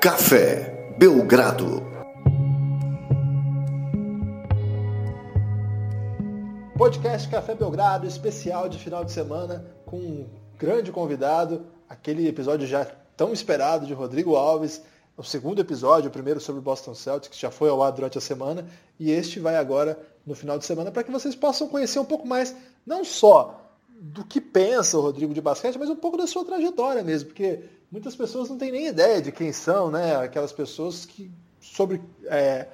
Café Belgrado. Podcast Café Belgrado, especial de final de semana, com um grande convidado, aquele episódio já tão esperado de Rodrigo Alves, o segundo episódio, o primeiro sobre o Boston Celtics, que já foi ao ar durante a semana, e este vai agora no final de semana para que vocês possam conhecer um pouco mais, não só do que pensa o Rodrigo de basquete, mas um pouco da sua trajetória mesmo, porque muitas pessoas não têm nem ideia de quem são, né? Aquelas pessoas que sobre é,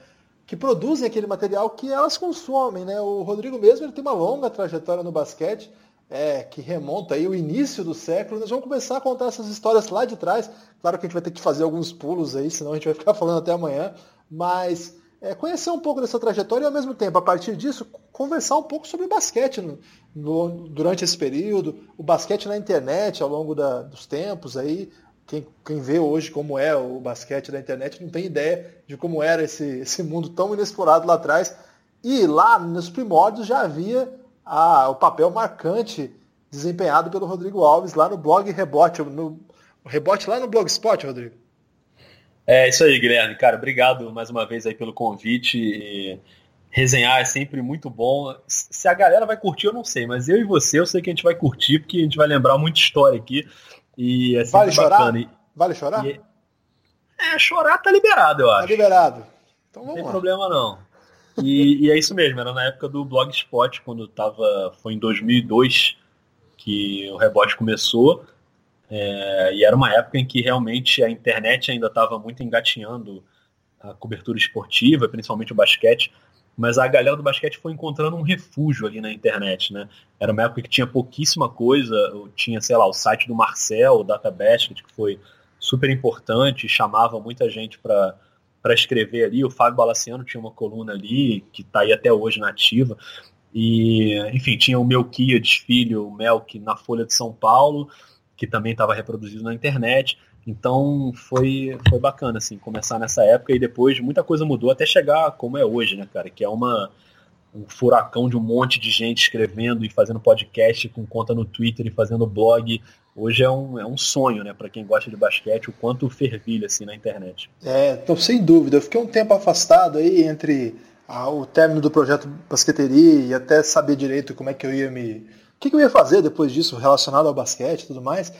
que produzem aquele material que elas consomem, né? O Rodrigo mesmo ele tem uma longa trajetória no basquete, é, que remonta aí o início do século. Nós vamos começar a contar essas histórias lá de trás. Claro que a gente vai ter que fazer alguns pulos aí, senão a gente vai ficar falando até amanhã. Mas é, conhecer um pouco dessa trajetória e ao mesmo tempo, a partir disso, conversar um pouco sobre basquete no, no, durante esse período, o basquete na internet ao longo da, dos tempos aí. Quem, quem, vê hoje como é o basquete da internet não tem ideia de como era esse, esse mundo tão inexplorado lá atrás. E lá nos primórdios já havia a, o papel marcante desempenhado pelo Rodrigo Alves lá no blog Rebote, no, Rebote lá no Blogspot, Rodrigo. É isso aí, Guilherme. Cara, obrigado mais uma vez aí pelo convite. E resenhar é sempre muito bom. Se a galera vai curtir, eu não sei, mas eu e você, eu sei que a gente vai curtir, porque a gente vai lembrar muita história aqui. E é vale chorar? E, vale chorar? E, é, chorar tá liberado, eu tá acho. Tá liberado. Então vamos não tem lá. problema não. E, e, é isso mesmo, era na época do Blogspot, quando tava. Foi em 2002 que o rebote começou. É, e era uma época em que realmente a internet ainda estava muito engatinhando a cobertura esportiva, principalmente o basquete, mas a galera do basquete foi encontrando um refúgio ali na internet, né? Era uma época que tinha pouquíssima coisa, tinha, sei lá, o site do Marcel, o Data Basket, que foi super importante, chamava muita gente para para escrever ali. O Fábio Balaciano tinha uma coluna ali, que está aí até hoje na. E, enfim, tinha o Melquiades Filho, o Melk, na Folha de São Paulo que também estava reproduzido na internet. Então foi, foi bacana, assim, começar nessa época e depois muita coisa mudou até chegar como é hoje, né, cara? Que é uma, um furacão de um monte de gente escrevendo e fazendo podcast com conta no Twitter e fazendo blog. Hoje é um, é um sonho, né, para quem gosta de basquete, o quanto fervilha assim na internet. É, tô sem dúvida. Eu fiquei um tempo afastado aí entre ah, o término do projeto Basqueteria e até saber direito como é que eu ia me que, que eu ia fazer depois disso relacionado ao basquete e tudo mais.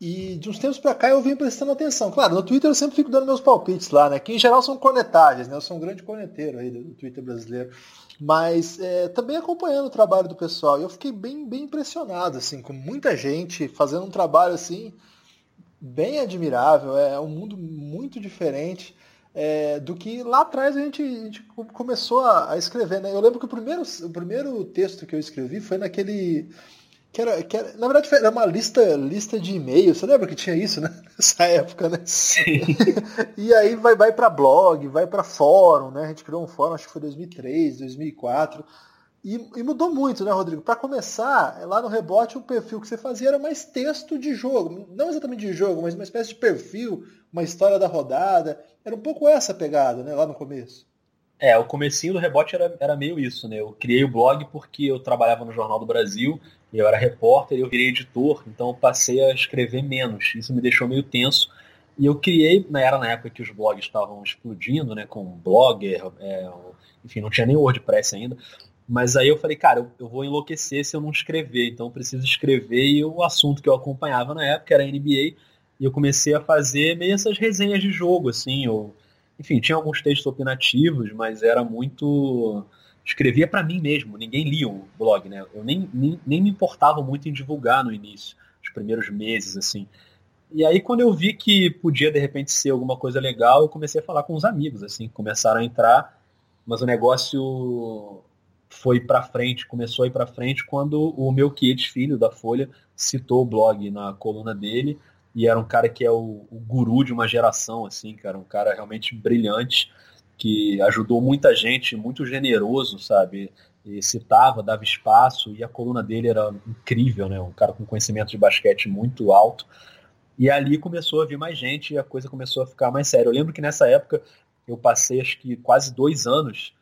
E de uns tempos para cá eu vim prestando atenção. Claro, no Twitter eu sempre fico dando meus palpites lá, né? Que em geral são cornetagens, né? Eu sou um grande corneteiro aí do Twitter brasileiro. Mas é, também acompanhando o trabalho do pessoal. E eu fiquei bem, bem impressionado, assim, com muita gente fazendo um trabalho assim bem admirável. É um mundo muito diferente é, do que lá atrás a gente, a gente começou a, a, escrever. Né? Eu lembro que o primeiro, o primeiro texto que eu escrevi foi naquele. Que era, que era, na verdade era uma lista, lista de e-mails. Você lembra que tinha isso, né? Nessa época, né? Sim. e aí vai, vai para blog, vai para fórum, né? A gente criou um fórum, acho que foi 2003, 2004. E, e, mudou muito, né, Rodrigo? Para começar, lá no rebote, o perfil que você fazia era mais texto de jogo. Não exatamente de jogo, mas uma espécie de perfil, uma história da rodada. Era um pouco essa pegada, né, lá no começo. É, o comecinho do rebote era, era meio isso, né? Eu criei o blog porque eu trabalhava no Jornal do Brasil, eu era repórter, eu virei editor, então eu passei a escrever menos. Isso me deixou meio tenso. E eu criei, né, era na época que os blogs estavam explodindo, né, com blogger, é, enfim, não tinha nem WordPress ainda. Mas aí eu falei, cara, eu, eu, vou enlouquecer se eu não escrever, então eu preciso escrever. E o assunto que eu acompanhava na época era NBA, e eu comecei a fazer meio essas resenhas de jogo, assim. Eu, enfim, tinha alguns textos opinativos, mas era muito. Escrevia para mim mesmo, ninguém lia o blog, né? Eu nem, nem, nem me importava muito em divulgar no início, os primeiros meses, assim. E aí, quando eu vi que podia, de repente, ser alguma coisa legal, eu comecei a falar com os amigos, assim, começaram a entrar, mas o negócio foi para frente, começou a ir para frente quando o meu Kiet, filho da Folha, citou o blog na coluna dele e era um cara que é o, o, guru de uma geração, assim, cara, um cara realmente brilhante que ajudou muita gente, muito generoso, sabe? E citava, dava espaço e a coluna dele era incrível, né? Um cara com conhecimento de basquete muito alto. E ali começou a vir mais gente e a coisa começou a ficar mais séria. Eu lembro que nessa época eu passei acho que quase dois anos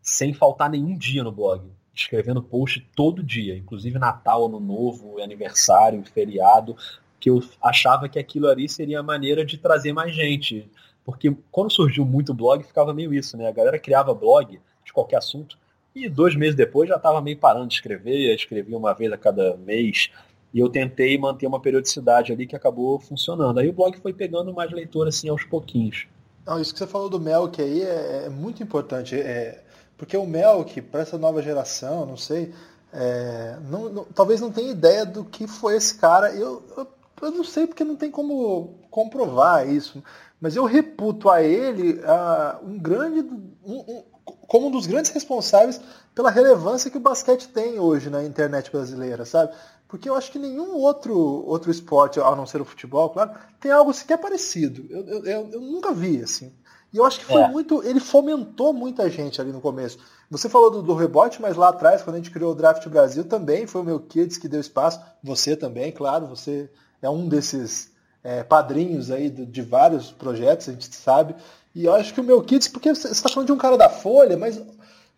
sem faltar nenhum dia no blog, escrevendo post todo dia, inclusive Natal, Ano Novo, aniversário, feriado, que eu achava que aquilo ali seria a maneira de trazer mais gente, Porque quando surgiu muito blog, ficava meio isso, né? A galera criava blog de qualquer assunto e dois meses depois já estava meio parando de escrever, escrevia uma vez a cada mês. E eu tentei manter uma periodicidade ali que acabou funcionando. Aí o blog foi pegando mais leitor assim aos pouquinhos. Não, isso que você falou do Melk aí é, é muito importante. É, porque o Melk, para essa nova geração, não sei, é, não, não, talvez não tenha ideia do que foi esse cara. Eu, eu, eu, não sei porque não tem como comprovar isso, mas eu reputo a ele uh, um grande, um, um, como um dos grandes responsáveis pela relevância que o basquete tem hoje na internet brasileira, sabe? Porque eu acho que nenhum outro, outro esporte, a não ser o futebol, claro, tem algo sequer parecido. Eu, eu, eu, eu nunca vi, assim. E eu acho que foi é. muito. Ele fomentou muita gente ali no começo. Você falou do, do, rebote, mas lá atrás, quando a gente criou o Draft Brasil, também foi o meu Kids que deu espaço. Você também, claro, você é um desses é, padrinhos aí de, de, vários projetos, a gente sabe. E eu acho que o meu Kids, porque você está falando de um cara da Folha, mas.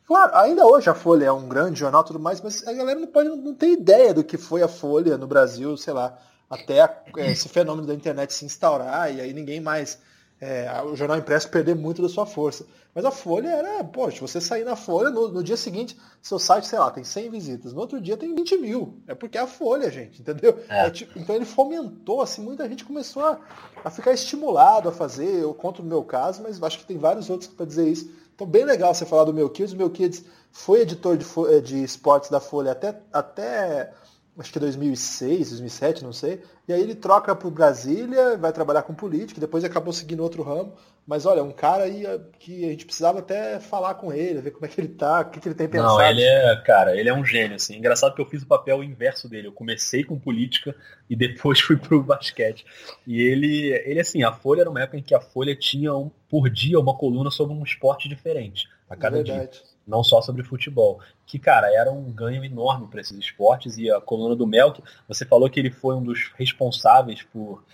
Claro, ainda hoje a Folha é um grande jornal e tudo mais, mas a galera não pode não ter ideia do que foi a Folha no Brasil, sei lá, até a, é, esse fenômeno da internet se instaurar e aí ninguém mais é, o jornal impresso perder muito da sua força. Mas a Folha era, poxa, você sair na Folha, no, no, dia seguinte, seu site, sei lá, tem 100 visitas, no outro dia tem 20 mil. É porque é a Folha, gente, entendeu? É. É, tipo, então ele fomentou, assim, muita gente começou a, a ficar estimulado a fazer, eu conto no meu caso, mas acho que tem vários outros para dizer isso. Então, bem legal você falar do meu Kids. O meu Kids foi editor de, de esportes da Folha até, até acho que 2006, 2007, não sei. E aí ele troca para o Brasília, vai trabalhar com política, depois acabou seguindo outro ramo. Mas olha, um cara aí que a gente precisava até falar com ele, ver como é que ele tá, o que, que ele tem pensado. Não, ele é, cara, ele é um gênio, assim. Engraçado que eu fiz o papel inverso dele. Eu comecei com política e depois fui pro basquete. E ele, ele assim, a Folha era uma época em que a Folha tinha um, por dia uma coluna sobre um esporte diferente. A cada Verdade. dia não só sobre futebol. Que, cara, era um ganho enorme para esses esportes. E a coluna do Melk, você falou que ele foi um dos responsáveis por,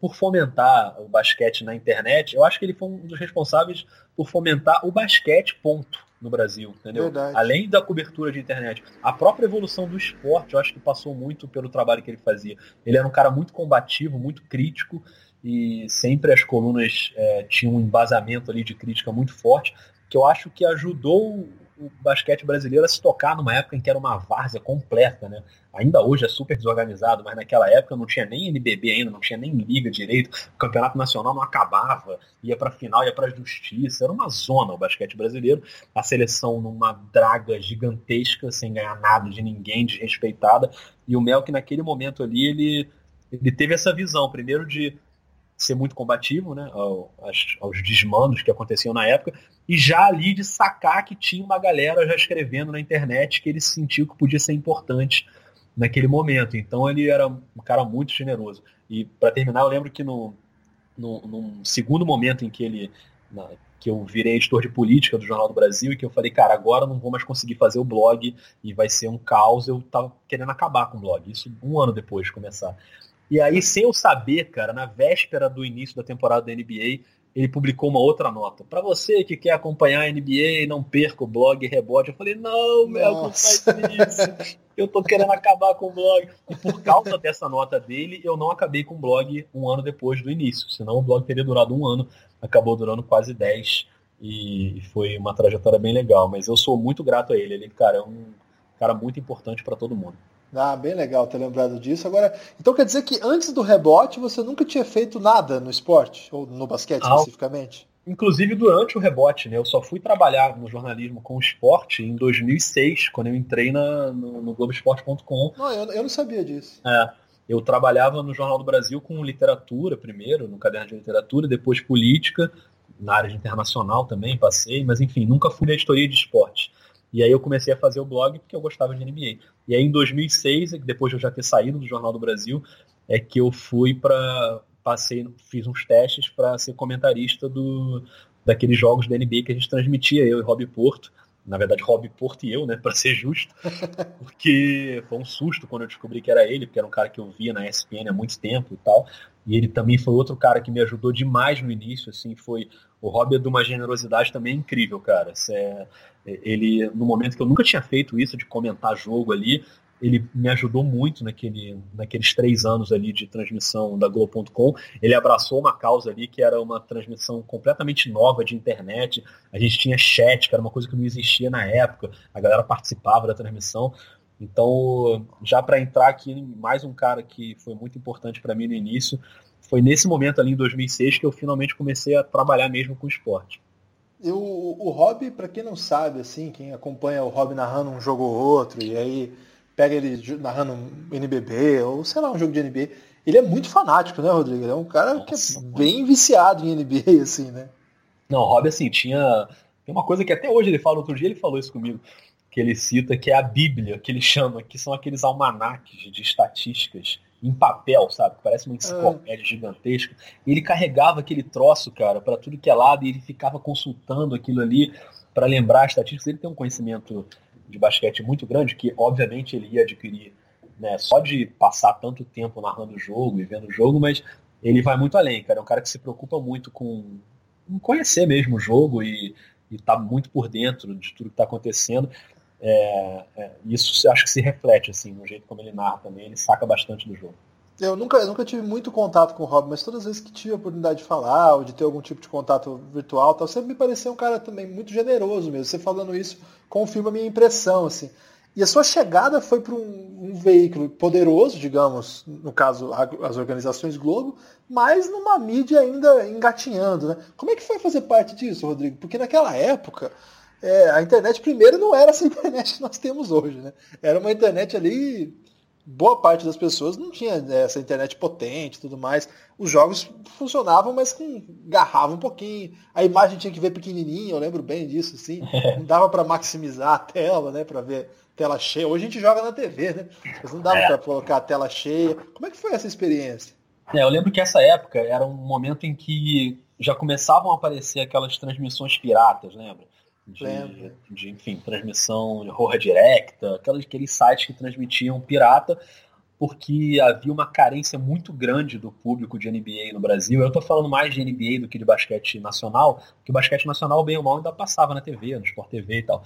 por fomentar o basquete na internet. Eu acho que ele foi um dos responsáveis por fomentar o basquete, ponto, no Brasil, entendeu? Verdade. Além da cobertura de internet. A própria evolução do esporte, eu acho que passou muito pelo trabalho que ele fazia. Ele era um cara muito combativo, muito crítico e sempre as colunas é, tinham um embasamento ali de crítica muito forte que eu acho que ajudou o basquete brasileiro a se tocar numa época em que era uma várzea completa, né? Ainda hoje é super desorganizado, mas naquela época não tinha nem NBB ainda, não tinha nem liga direito, o campeonato nacional não acabava, ia para final, ia para justiça, era uma zona o basquete brasileiro, a seleção numa draga gigantesca, sem ganhar nada de ninguém, desrespeitada, e o Mel que naquele momento ali ele ele teve essa visão, primeiro de ser muito combativo, né, aos, aos desmandos que aconteciam na época, e já ali de sacar que tinha uma galera já escrevendo na internet que ele sentiu que podia ser importante naquele momento. Então ele era um cara muito generoso. E para terminar, eu lembro que no, no, num segundo momento em que ele na, que eu virei editor de política do Jornal do Brasil e que eu falei, cara, agora não vou mais conseguir fazer o blog e vai ser um caos. Eu tava querendo acabar com o blog. Isso um ano depois de começar. E aí, sem eu saber, cara, na véspera do início da temporada da NBA, ele publicou uma outra nota. Para você que quer acompanhar a NBA e não perca o blog Rebote, eu falei, não, Mel, não faz isso. Eu tô querendo acabar com o blog. E por causa dessa nota dele, eu não acabei com o blog um ano depois do início. Senão o blog teria durado um ano, acabou durando quase dez. E foi uma trajetória bem legal. Mas eu sou muito grato a ele. Ele, cara, é um cara muito importante para todo mundo. Ah, bem legal ter lembrado disso. Agora, então quer dizer que antes do rebote você nunca tinha feito nada no esporte, ou no basquete ah, especificamente? Inclusive durante o rebote, né? Eu só fui trabalhar no jornalismo com esporte em 2006, quando eu entrei na, no, no Globoesporte.com. Não, eu, eu não sabia disso. É, eu trabalhava no Jornal do Brasil com literatura primeiro, no caderno de literatura, depois política, na área internacional também passei, mas enfim, nunca fui na editoria de esporte. E aí eu comecei a fazer o blog porque eu gostava de NBA. E aí em 2006, depois de eu já ter saído do Jornal do Brasil, é que eu fui para passei, fiz uns testes para ser comentarista do daqueles jogos da NBA que a gente transmitia eu e Rob Porto. Na verdade, Rob Porto e eu, né, para ser justo, porque foi um susto quando eu descobri que era ele, porque era um cara que eu via na ESPN há muito tempo e tal. E ele também foi outro cara que me ajudou demais no início, assim, foi o Rob é de uma generosidade também incrível, cara. É, ele, no momento que eu nunca tinha feito isso, de comentar jogo ali, ele me ajudou muito naquele, naqueles três anos ali de transmissão da Globo.com. Ele abraçou uma causa ali que era uma transmissão completamente nova de internet. A gente tinha chat, que era uma coisa que não existia na época. A galera participava da transmissão. Então, já para entrar aqui, mais um cara que foi muito importante para mim no início, foi nesse momento ali em 2006 que eu finalmente comecei a trabalhar mesmo com esporte. Eu, o Rob, para quem não sabe, assim, quem acompanha o Rob narrando um jogo ou outro, e aí pega ele narrando um NBB, ou sei lá, um jogo de NBA, ele é muito fanático, né, Rodrigo? Ele é um cara Nossa, que é bem viciado em NBA, assim, né? Não, o Rob, assim, tinha. Tem uma coisa que até hoje ele fala, outro dia ele falou isso comigo, que ele cita, que é a Bíblia, que ele chama, que são aqueles almanaques de estatísticas em papel, sabe? Parece uma enciclopédia ah. gigantesca. E ele carregava aquele troço, cara, para tudo que é lado, e ele ficava consultando aquilo ali para lembrar as estatísticas. Ele tem um conhecimento de basquete muito grande, que obviamente ele ia adquirir né, só de passar tanto tempo narrando o jogo e vendo o jogo, mas ele vai muito além, cara. É um cara que se preocupa muito com, conhecer mesmo o jogo e está muito por dentro de tudo que está acontecendo. É, é, isso acho que se reflete assim no jeito como ele narra também, ele saca bastante do jogo. Eu nunca, eu nunca tive muito contato com o Rob, mas todas as vezes que tive a oportunidade de falar ou de ter algum tipo de contato virtual, tal, sempre me pareceu um cara também muito generoso mesmo. Você falando isso confirma a minha impressão, assim. E a sua chegada foi para um, um, veículo poderoso, digamos, no caso as organizações Globo, mas numa mídia ainda engatinhando, né? Como é que foi fazer parte disso, Rodrigo? Porque naquela época é, a internet primeiro não era essa internet que nós temos hoje, né? Era uma internet ali boa parte das pessoas não tinha né, essa internet potente e tudo mais. Os jogos funcionavam, mas com garrava um pouquinho. A imagem tinha que ver pequenininha, eu lembro bem disso, assim. Não dava para maximizar a tela, né, para ver tela cheia. Hoje a gente joga na TV, né? Mas não dava é. para colocar a tela cheia. Como é que foi essa experiência? É, eu lembro que essa época era um momento em que já começavam a aparecer aquelas transmissões piratas, lembra? De, de, enfim, transmissão de Roja Directa, aqueles, aqueles sites que transmitiam pirata, porque havia uma carência muito grande do público de NBA no Brasil. Eu estou falando mais de NBA do que de basquete nacional, porque o basquete nacional, bem ou mal, ainda passava na TV, no Sport TV e tal.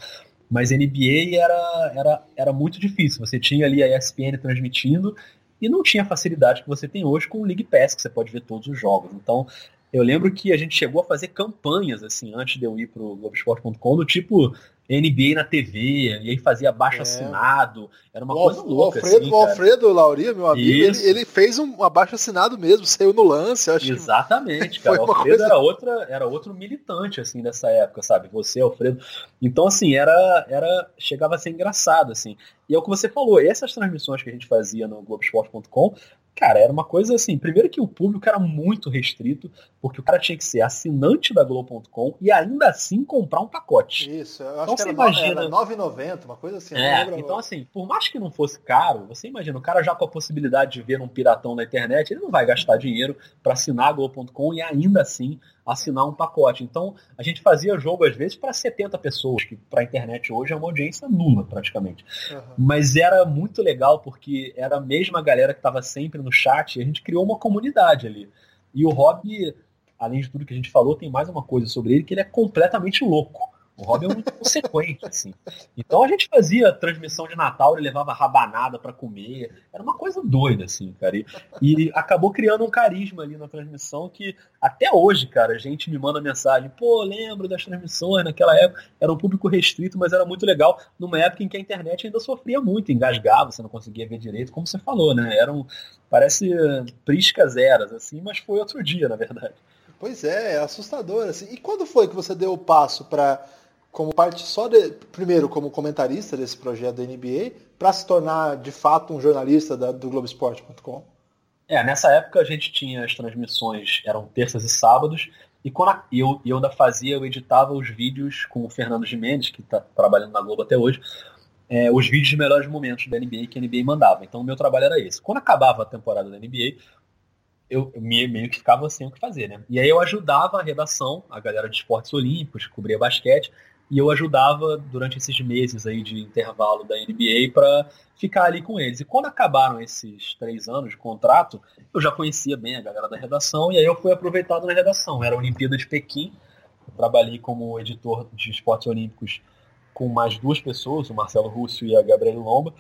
Mas NBA era, era, era muito difícil. Você tinha ali a ESPN transmitindo e não tinha a facilidade que você tem hoje com o League Pass, que você pode ver todos os jogos. Então, eu lembro que a gente chegou a fazer campanhas, assim, antes de eu ir pro Globoesporte.com, do tipo NBA na TV, e aí fazia baixo é. assinado, era uma o coisa louca. Alfredo, assim, o Alfredo Lauria, meu amigo, ele, ele, fez um abaixo assinado mesmo, saiu no lance, acho Exatamente, cara. O Alfredo coisa... era, outra, era outro militante, assim, dessa época, sabe? Você, Alfredo. Então, assim, era, era. Chegava a ser engraçado, assim. E é o que você falou, essas transmissões que a gente fazia no Globoesporte.com Cara, era uma coisa assim, primeiro que o público era muito restrito, porque o cara tinha que ser assinante da Globo.com e ainda assim comprar um pacote. Isso, eu acho então, que era, imagina... era 9,90, uma coisa assim. É, então assim, por mais que não fosse caro, você imagina, o cara já com a possibilidade de ver um piratão na internet, ele não vai gastar dinheiro para assinar a Globo.com e ainda assim assinar um pacote. Então, a gente fazia jogo às vezes para 70 pessoas, que para a internet hoje é uma audiência nula praticamente. Uhum. Mas era muito legal porque era a mesma galera que estava sempre no chat a gente criou uma comunidade ali. E o Rob, além de tudo que a gente falou, tem mais uma coisa sobre ele que ele é completamente louco. O Robin é muito consequente, assim. Então a gente fazia transmissão de Natal, ele levava rabanada para comer. Era uma coisa doida, assim, cara. E, e, acabou criando um carisma ali na transmissão que até hoje, cara, a gente me manda mensagem, pô, lembro das transmissões naquela época. Era um público restrito, mas era muito legal. Numa época em que a internet ainda sofria muito, engasgava, você não conseguia ver direito, como você falou, né? Eram, parece priscas eras, assim, mas foi outro dia, na verdade. Pois é, é assustador, assim. E quando foi que você deu o passo para como parte só de, primeiro como comentarista desse projeto da NBA, para se tornar de fato um jornalista da, do Globoesporte.com? É, nessa época a gente tinha as transmissões, eram terças e sábados, e quando a, eu, eu ainda fazia, eu editava os vídeos com o Fernando Gimenez, que está trabalhando na Globo até hoje, é, os vídeos de melhores momentos da NBA que a NBA mandava. Então o meu trabalho era esse. Quando acabava a temporada da NBA, eu, eu meio que ficava sem o que fazer, né? E aí eu ajudava a redação, a galera de esportes olímpicos, cobria basquete, e eu ajudava durante esses meses aí de intervalo da NBA para ficar ali com eles. E quando acabaram esses três anos de contrato, eu já conhecia bem a galera da redação e aí eu fui aproveitado na redação. Era a Olimpíada de Pequim, trabalhei como editor de esportes olímpicos com mais duas pessoas, o Marcelo Russo e a Gabriela Lomba.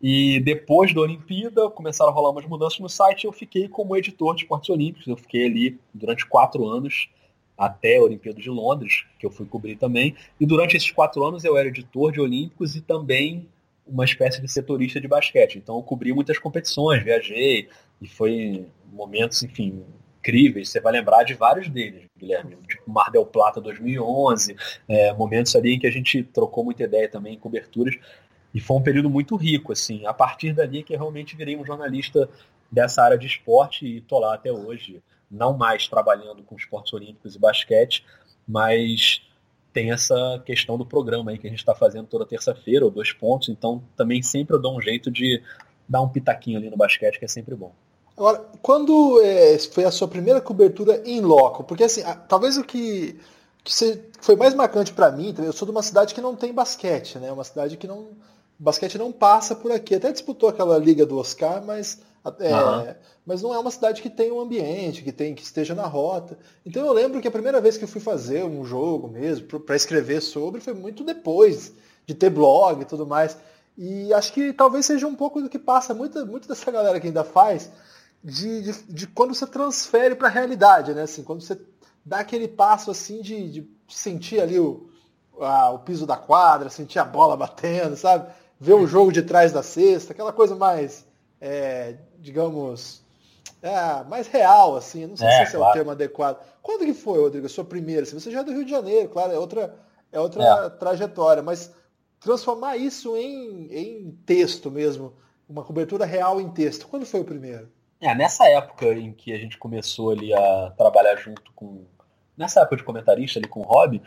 E depois da Olimpíada, começaram a rolar umas mudanças no site e eu fiquei como editor de esportes olímpicos. Eu fiquei ali durante quatro anos, até a Olimpíada de Londres, que eu fui cobrir também. E durante esses quatro anos eu era editor de Olímpicos e também uma espécie de setorista de basquete. Então eu cobri muitas competições, viajei, e foi momentos, enfim, incríveis. Você vai lembrar de vários deles, Guilherme. Tipo Mar del Plata 2011, é, momentos ali em que a gente trocou muita ideia também em coberturas. E foi um período muito rico, assim. A partir dali que eu realmente virei um jornalista dessa área de esporte e tô lá até hoje. Não mais trabalhando com esportes olímpicos e basquete, mas tem essa questão do programa aí que a gente está fazendo toda terça-feira, ou dois pontos, então também sempre eu dou um jeito de dar um pitaquinho ali no basquete, que é sempre bom. Agora, quando é, foi a sua primeira cobertura em loco? Porque assim, a, talvez o que, que foi mais marcante para mim, eu sou de uma cidade que não tem basquete, né? Uma cidade que não basquete não passa por aqui. Até disputou aquela liga do Oscar, mas, é, uhum. mas não é uma cidade que tem um ambiente, que tem que esteja na rota. Então eu lembro que a primeira vez que eu fui fazer um jogo mesmo, para escrever sobre, foi muito depois de ter blog e tudo mais. E acho que talvez seja um pouco do que passa muito, muito dessa galera que ainda faz, de, de, de quando você transfere para a realidade, né? Assim, quando você dá aquele passo assim de, de sentir ali o, a, o piso da quadra, sentir a bola batendo, sabe? ver o jogo de trás da cesta, aquela coisa mais, é, digamos, é, mais real, assim. Não sei é, se esse claro. é o termo adequado. Quando que foi, Rodrigo, a sua primeira? Assim, você já é do Rio de Janeiro, claro, é outra, é outra é. trajetória, mas transformar isso em, em texto mesmo, uma cobertura real em texto, quando foi o primeiro? É, nessa época em que a gente começou ali a trabalhar junto com. Nessa época de comentarista ali com o Rob,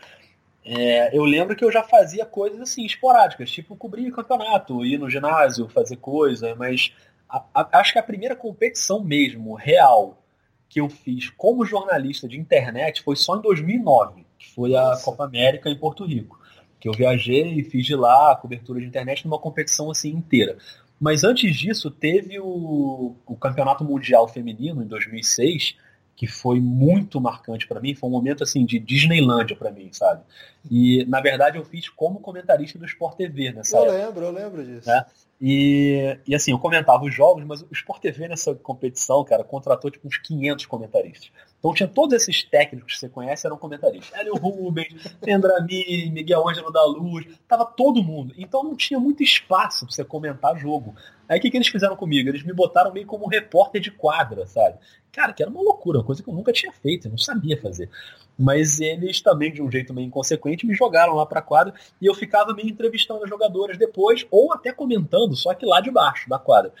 é, eu lembro que eu já fazia coisas assim, esporádicas, tipo cobrir campeonato, ir no ginásio, fazer coisa, mas a, a, acho que a primeira competição mesmo, real, que eu fiz como jornalista de internet foi só em 2009, que foi a Nossa. Copa América em Porto Rico. Que eu viajei e fiz de lá a cobertura de internet numa competição assim inteira. Mas antes disso, teve o, o Campeonato Mundial Feminino em 2006, que foi muito marcante para mim, foi um momento assim de Disneylândia para mim, sabe? E na verdade eu fiz como comentarista do Sport TV nessa Eu época. lembro, eu lembro disso. Né? E, e assim, eu comentava os jogos, mas o Sport TV nessa competição, cara, contratou tipo uns 500 comentaristas. Então tinha todos esses técnicos que você conhece eram comentaristas. Hélio Rubens, Endrami, Miguel Ângelo da Luz, tava todo mundo. Então não tinha muito espaço para você comentar jogo. Aí o que, que eles fizeram comigo? Eles me botaram meio como repórter de quadra, sabe? Cara, que era uma loucura, uma coisa que eu nunca tinha feito, eu não sabia fazer. Mas eles também, de um jeito meio inconsequente, me jogaram lá pra quadra e eu ficava meio entrevistando as jogadoras depois, ou até comentando, só que lá de baixo da quadra.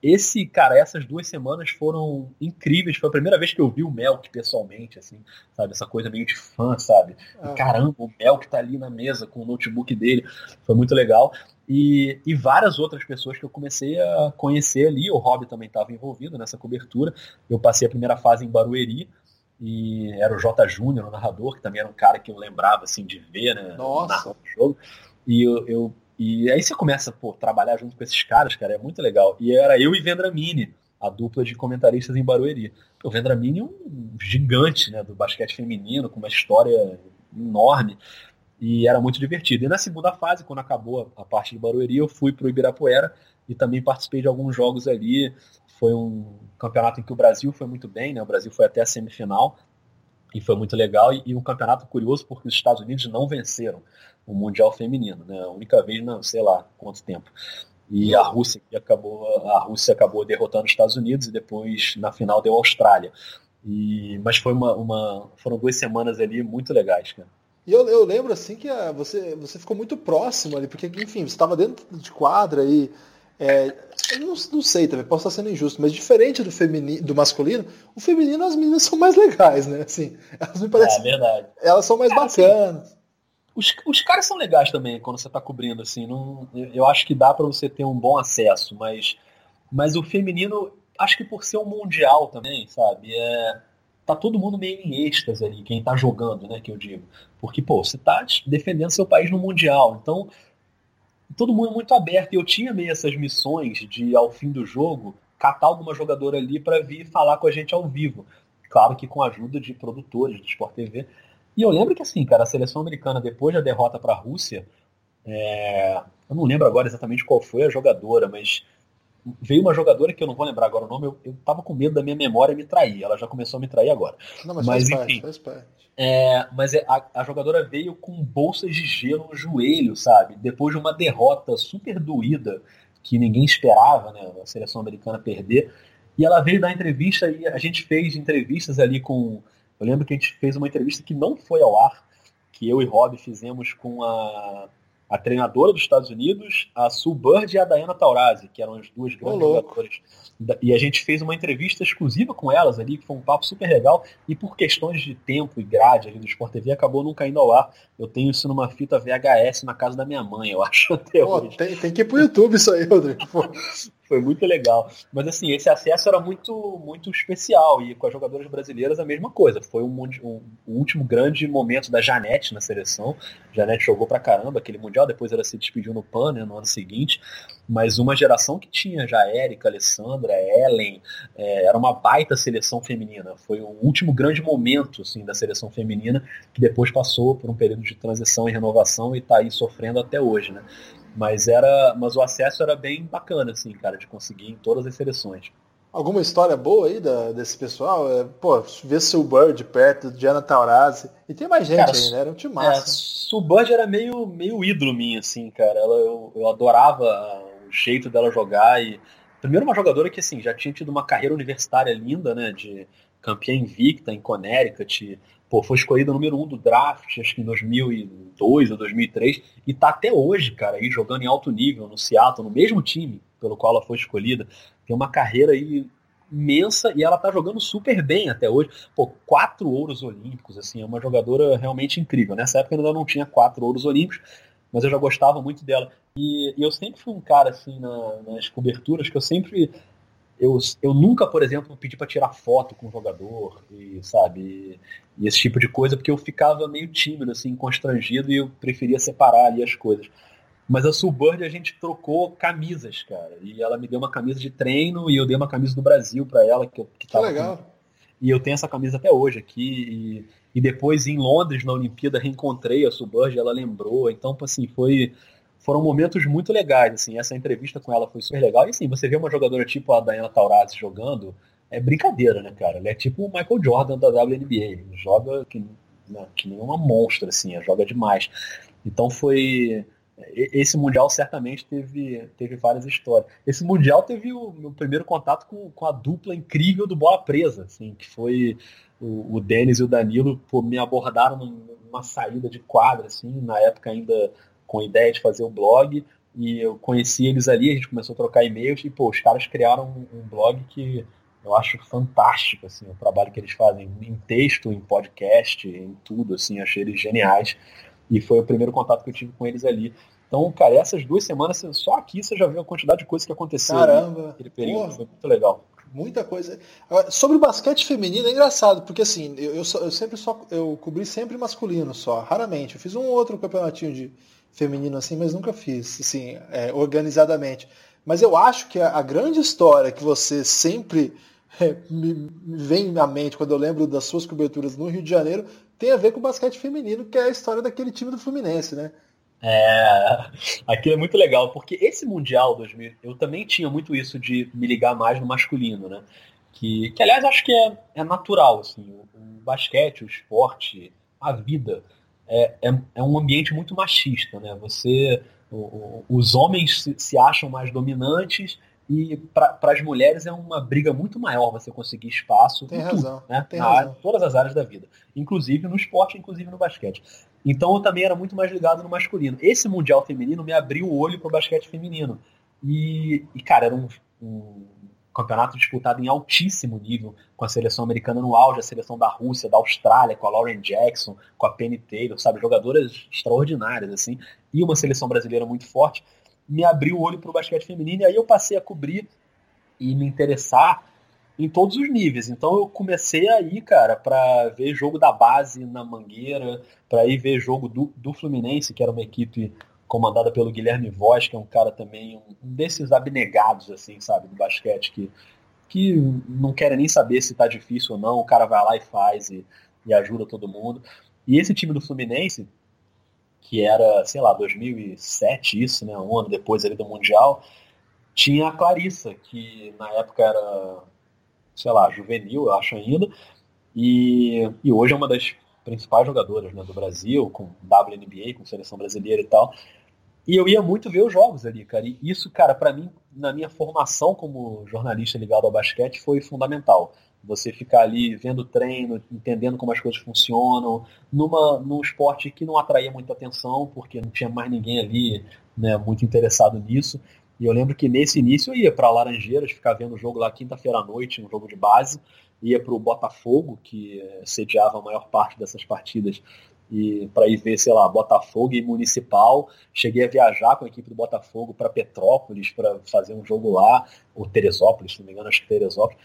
Esse, cara, essas duas semanas foram incríveis. Foi a primeira vez que eu vi o Melk pessoalmente, assim, sabe? Essa coisa meio de fã, sabe? Ah. Caramba, o Melk tá ali na mesa com o notebook dele. Foi muito legal. E, e várias outras pessoas que eu comecei a conhecer ali. O Rob também estava envolvido nessa cobertura. Eu passei a primeira fase em Barueri e era o J. Júnior, o narrador, que também era um cara que eu lembrava assim de ver, né? Nossa. jogo. E eu, eu, e aí você começa a trabalhar junto com esses caras, cara, é muito legal. E era eu e Vendramini, a dupla de comentaristas em Barueri. O Vendramini é um gigante né, do basquete feminino, com uma história enorme e era muito divertido. E na segunda fase, quando acabou a parte de Barueri, eu fui para o Ibirapuera e também participei de alguns jogos ali. Foi um campeonato em que o Brasil foi muito bem, né? O Brasil foi até a semifinal e foi muito legal. E, e um campeonato curioso porque os Estados Unidos não venceram o Mundial Feminino, né? A única vez, não sei lá quanto tempo. E a Rússia acabou, a Rússia acabou derrotando os Estados Unidos e depois na final deu a Austrália. E, mas foi uma, uma, foram duas semanas ali muito legais, cara. E eu, eu lembro assim que a, você, você ficou muito próximo ali, porque, enfim, você estava dentro de quadra e. É, eu não, não, sei também, posso estar sendo injusto, mas diferente do, feminino, do masculino, o feminino as meninas são mais legais, né? Assim, elas me parecem. É verdade. Elas são mais Cara, bacanas. Assim, os, os caras são legais também quando você está cobrindo, assim. Não, eu acho que dá para você ter um bom acesso, mas, mas o feminino, acho que por ser um mundial também, sabe? É, tá todo mundo meio em êxtase ali, quem tá jogando, né, que eu digo. Porque, pô, você tá defendendo seu país no Mundial, então todo mundo é muito aberto. E eu tinha meio essas missões de, ao fim do jogo, catar alguma jogadora ali para vir falar com a gente ao vivo. Claro que com a ajuda de produtores do Sport TV. E eu lembro que, assim, cara, a seleção americana, depois da derrota para a Rússia, É, eu não lembro agora exatamente qual foi a jogadora, mas veio uma jogadora que eu não vou lembrar agora o nome, eu, eu tava com medo da minha memória me trair. Ela já começou a me trair agora. Não, mas, mas faz enfim. Parte, faz parte. É, mas é, a, a, jogadora veio com bolsas de gelo no joelho, sabe? Depois de uma derrota super doída que ninguém esperava, né? A seleção americana perder. E ela veio dar entrevista e a gente fez entrevistas ali com. Eu lembro que a gente fez uma entrevista que não foi ao ar, que eu e Rob fizemos com a a treinadora dos Estados Unidos, a Sue Bird e a Diana Taurasi, que eram as duas grandes oh, jogadoras. E a gente fez uma entrevista exclusiva com elas ali, que foi um papo super legal, e por questões de tempo e grade ali do Sport TV, acabou não caindo ao ar. Eu tenho isso numa fita VHS na casa da minha mãe, eu acho até hoje. Tem, tem que ir pro YouTube isso aí, Rodrigo. foi muito legal. Mas assim, esse acesso era muito muito especial e com as jogadoras brasileiras a mesma coisa. Foi um, um, um último grande momento da Janete na seleção. Janete jogou pra caramba aquele mundial, depois ela se despediu no PAN né, no ano seguinte. Mas uma geração que tinha já Érica, Alessandra, Ellen, é, era uma baita seleção feminina. Foi o último grande momento assim, da seleção feminina que depois passou por um período de transição e renovação e está aí sofrendo até hoje, né? Mas era, mas o acesso era bem bacana, assim, cara, de conseguir em todas as seleções. Alguma história boa aí da, desse pessoal? É, pô, ver Sul Bird perto, Diana Taurasi. E tem mais gente cara, aí, né? Era um time massa. É, Sul Bird era meio, meio ídolo minho, assim, cara. Ela, eu, eu adorava o jeito dela jogar. e Primeiro uma jogadora que, assim, já tinha tido uma carreira universitária linda, né? De campeã invicta em Connecticut, pô, foi escolhida número um do draft, acho que em 2002 ou 2003, e tá até hoje, cara, aí jogando em alto nível no Seattle, no mesmo time pelo qual ela foi escolhida. Tem uma carreira aí imensa e ela tá jogando super bem até hoje. Pô, quatro ouros olímpicos, assim, é uma jogadora realmente incrível. Nessa época ainda não tinha quatro ouros olímpicos, mas eu já gostava muito dela. E, e eu sempre fui um cara, assim, na, nas coberturas, que eu sempre eu, eu nunca, por exemplo, pedi para tirar foto com o jogador, e, sabe? E, esse tipo de coisa, porque eu ficava meio tímido, assim, constrangido, e eu preferia separar ali as coisas. Mas a Suburb a gente trocou camisas, cara. E ela me deu uma camisa de treino e eu dei uma camisa do Brasil para ela, que, eu, que, que legal. Com... E eu tenho essa camisa até hoje aqui. E, e depois em Londres, na Olimpíada, reencontrei a Suburb, ela lembrou. Então, assim, foi foram momentos muito legais, assim, essa entrevista com ela foi super legal, e assim, você vê uma jogadora tipo a Diana Taurasi jogando, é brincadeira, né, cara, ela é tipo o Michael Jordan da WNBA, joga que, né, que nem uma monstra, assim, joga demais, então foi, esse Mundial certamente teve, teve várias histórias, esse Mundial teve o meu primeiro contato com, com a dupla incrível do Bola Presa, assim, que foi o, o Denis e o Danilo, pô, me abordaram numa saída de quadra, assim, na época ainda com a ideia de fazer o blog e eu conheci eles ali, a gente começou a trocar e-mails e, pô, os caras criaram um, um blog que eu acho fantástico, assim, o trabalho que eles fazem em texto, em podcast, em tudo, assim, achei eles geniais e foi o primeiro contato que eu tive com eles ali. Então, cara, essas duas semanas, só aqui você já viu a quantidade de coisas que aconteceram Caramba, naquele período, porra. foi muito legal. Muita coisa. Agora, sobre o basquete feminino é engraçado, porque assim, eu, eu, eu sempre só eu cobri sempre masculino só, raramente. Eu fiz um outro campeonatinho de feminino assim, mas nunca fiz, assim, é, organizadamente. Mas eu acho que a, a, grande história que você sempre é, me, me vem à mente quando eu lembro das suas coberturas no Rio de Janeiro tem a ver com o basquete feminino, que é a história daquele time do Fluminense, né? É, aquilo é muito legal, porque esse Mundial 2000, eu também tinha muito isso de me ligar mais no masculino, né? Que, que aliás, acho que é, é natural, assim, o, o basquete, o esporte, a vida é, é, é um ambiente muito machista, né? Você, o, o, os homens se, se, acham mais dominantes e para as mulheres é uma briga muito maior você conseguir espaço tem razão, tudo, né? tem razão. Área, todas as áreas da vida, inclusive no esporte, inclusive no basquete. Então eu também era muito mais ligado no masculino. Esse mundial feminino me abriu o olho para o basquete feminino e, e cara era um, um campeonato disputado em altíssimo nível, com a seleção americana no auge, a seleção da Rússia, da Austrália, com a Lauren Jackson, com a Penny Taylor, sabe, jogadoras extraordinárias, assim, e uma seleção brasileira muito forte, me abriu o olho para o basquete feminino, e aí eu passei a cobrir e me interessar em todos os níveis. Então eu comecei a ir, cara, para ver jogo da base na Mangueira, para ir ver jogo do, do Fluminense, que era uma equipe comandada pelo Guilherme Voz, que é um cara também, um, desses abnegados, assim, sabe, do basquete, que, que não quer nem saber se tá difícil ou não, o cara vai lá e faz e, e ajuda todo mundo. E esse time do Fluminense, que era, sei lá, 2007 isso, né, um ano depois ali do Mundial, tinha a Clarissa, que na época era, sei lá, juvenil, eu acho ainda, e, e hoje é uma das principais jogadoras né, do Brasil, com WNBA, com seleção brasileira e tal. E eu ia muito ver os jogos ali, cara. E isso, cara, para mim, na minha formação como jornalista ligado ao basquete, foi fundamental. Você ficar ali vendo treino, entendendo como as coisas funcionam, numa, num esporte que não atraía muita atenção, porque não tinha mais ninguém ali né, muito interessado nisso. E eu lembro que nesse início eu ia para Laranjeiras, ficar vendo o jogo lá quinta-feira à noite, um jogo de base, ia para o Botafogo, que sediava a maior parte dessas partidas, e para ir ver, sei lá, Botafogo e Municipal. Cheguei a viajar com a equipe do Botafogo para Petrópolis para fazer um jogo lá, ou Teresópolis, se não me engano, acho que Teresópolis.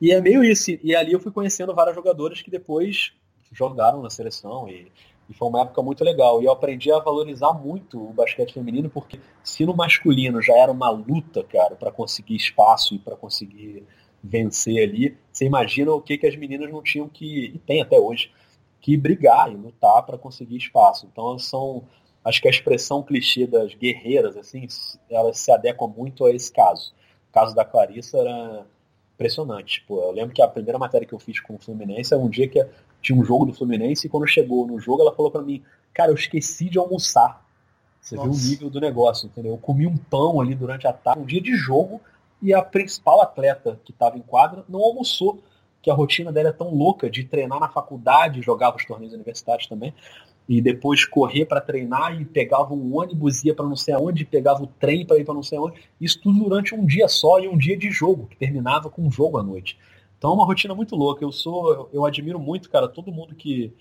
E é meio isso. E ali eu fui conhecendo várias jogadoras que depois jogaram na seleção e e foi uma época muito legal. E eu aprendi a valorizar muito o basquete feminino, porque se no masculino já era uma luta, cara, para conseguir espaço e para conseguir vencer ali, você imagina o que, que as meninas não tinham que, e tem até hoje, que brigar e lutar para conseguir espaço. Então são, acho que a expressão clichê das guerreiras, assim, elas se adequam muito a esse caso. O caso da Clarissa era impressionante. Tipo, eu lembro que a primeira matéria que eu fiz com o Fluminense é um dia que tinha um jogo do Fluminense e quando chegou no jogo ela falou para mim, cara, eu esqueci de almoçar. Você Nossa. viu o nível do negócio, entendeu? Eu comi um pão ali durante a tarde, um dia de jogo, e a principal atleta que estava em quadra não almoçou, que a rotina dela é tão louca de treinar na faculdade, jogava os torneios universitários também, e depois correr para treinar e pegava um ônibus, ia para não sei aonde, pegava o trem para ir para não sei aonde. Isso tudo durante um dia só e um dia de jogo, que terminava com um jogo à noite. Então é uma rotina muito louca. Eu sou, eu admiro muito, cara, todo mundo que,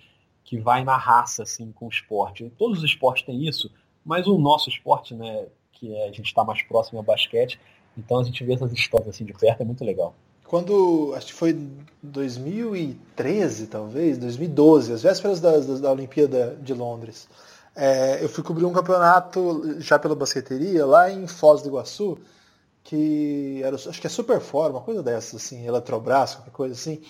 que vai na raça assim com o esporte. Todos os esportes têm isso, mas o nosso esporte, né, que é, a gente está mais próximo ao basquete, então a gente vê essas histórias assim de perto é muito legal. Quando, acho que foi 2013, talvez, 2012, as vésperas da, da, da Olimpíada de Londres, é, eu fui cobrir um campeonato já pela basqueteria lá em Foz do Iguaçu, que era, acho que é Superfor, uma coisa dessas, assim, Eletrobras, qualquer coisa assim.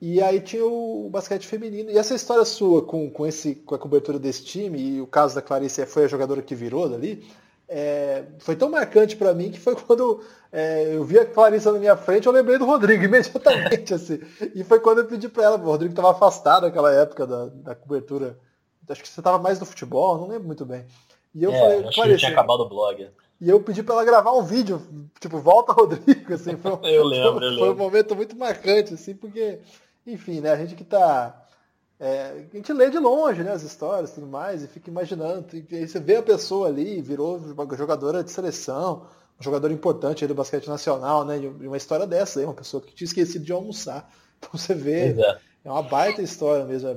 E aí tinha o basquete feminino. E essa história sua com, com, esse, com a cobertura desse time, e o caso da Clarice foi a jogadora que virou dali, é, foi tão marcante para mim que foi quando é, eu vi a Clarissa na minha frente, eu lembrei do Rodrigo imediatamente, assim. E foi quando eu pedi para ela, o Rodrigo estava afastado naquela época da, da cobertura. Acho que você estava mais no futebol, não lembro muito bem. E eu é, falei, acho Clarissa, que tinha acabado o blog. E eu pedi para ela gravar um vídeo, tipo, volta Rodrigo, assim. Foi, eu lembro, eu lembro. Foi um momento muito marcante, assim, porque, enfim, né, a gente que tá é, a gente lê de longe né, as histórias e tudo mais, e fica imaginando. E aí você vê a pessoa ali, virou uma jogadora de seleção, um jogador importante do basquete nacional, né? E uma história dessa aí, uma pessoa que tinha esquecido de almoçar. Então você vê, é. é. uma baita história mesmo. É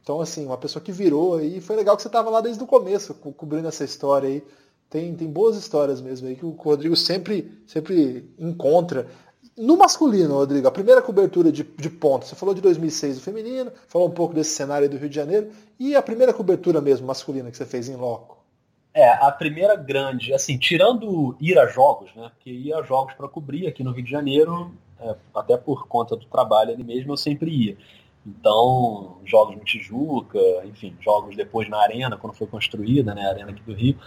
então, assim, uma pessoa que virou aí, foi legal que você estava lá desde o começo, co cobrindo essa história aí. Tem, tem boas histórias mesmo aí que o Rodrigo sempre, sempre encontra. No masculino, Rodrigo, a primeira cobertura de, de você falou de 2006 do feminino, falou um pouco desse cenário do Rio de Janeiro, e a primeira cobertura mesmo masculina que você fez em loco? É, a primeira grande, assim, tirando ir a jogos, né? Porque ir a jogos para cobrir aqui no Rio de Janeiro, é, até por conta do trabalho ali mesmo, eu sempre ia. Então, jogos no Tijuca, enfim, jogos depois na Arena, quando foi construída, né, a Arena aqui do Rio,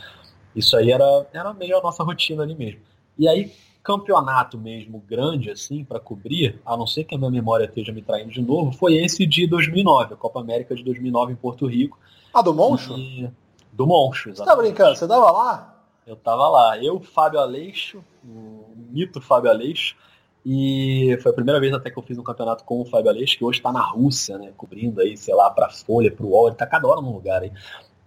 isso aí era, era meio a nossa rotina ali mesmo. E aí, campeonato mesmo grande, assim, para cobrir, a não ser que a minha memória esteja me traindo de novo, foi esse de 2009, a Copa América de 2009 em Porto Rico. Ah, do Moncho? E... Do Moncho, exatamente. Você tá brincando? Você tava lá? Eu tava lá. Eu, Fábio Aleixo, o mito Fábio Aleixo, e foi a primeira vez até que eu fiz um campeonato com o Fábio Aleixo, que hoje está na Rússia, né, cobrindo aí, sei lá, pra Folha, pro UOL, ele tá cada hora num lugar aí.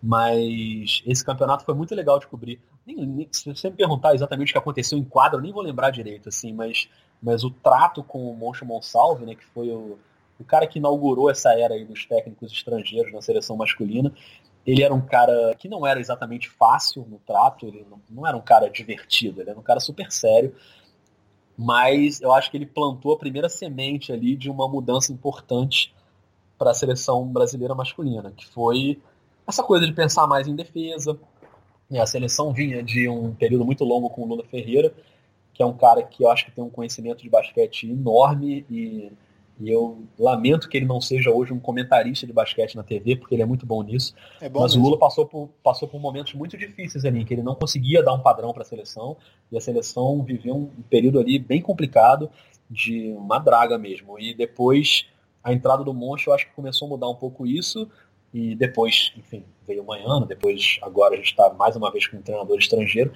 Mas esse campeonato foi muito legal de cobrir. Nem, nem, se você me perguntar exatamente o que aconteceu em quadro, eu nem vou lembrar direito, assim, mas, mas o trato com o Moncho Monsalve, né, que foi o, o cara que inaugurou essa era aí dos técnicos estrangeiros na seleção masculina, ele era um cara que não era exatamente fácil no trato, ele não, não era um cara divertido, ele era um cara super sério, mas eu acho que ele plantou a primeira semente ali de uma mudança importante para a seleção brasileira masculina, que foi essa coisa de pensar mais em defesa. A seleção vinha de um período muito longo com o Lula Ferreira, que é um cara que eu acho que tem um conhecimento de basquete enorme e, E eu lamento que ele não seja hoje um comentarista de basquete na TV, porque ele é muito bom nisso. É bom Mas mesmo. o Lula passou por, passou por momentos muito difíceis ali, que ele não conseguia dar um padrão para a seleção, e a seleção viveu um período ali bem complicado, de uma draga mesmo. E depois, a entrada do Moncho, eu acho que começou a mudar um pouco isso, e depois, enfim, veio o Manhano, depois agora a gente está mais uma vez com um treinador estrangeiro.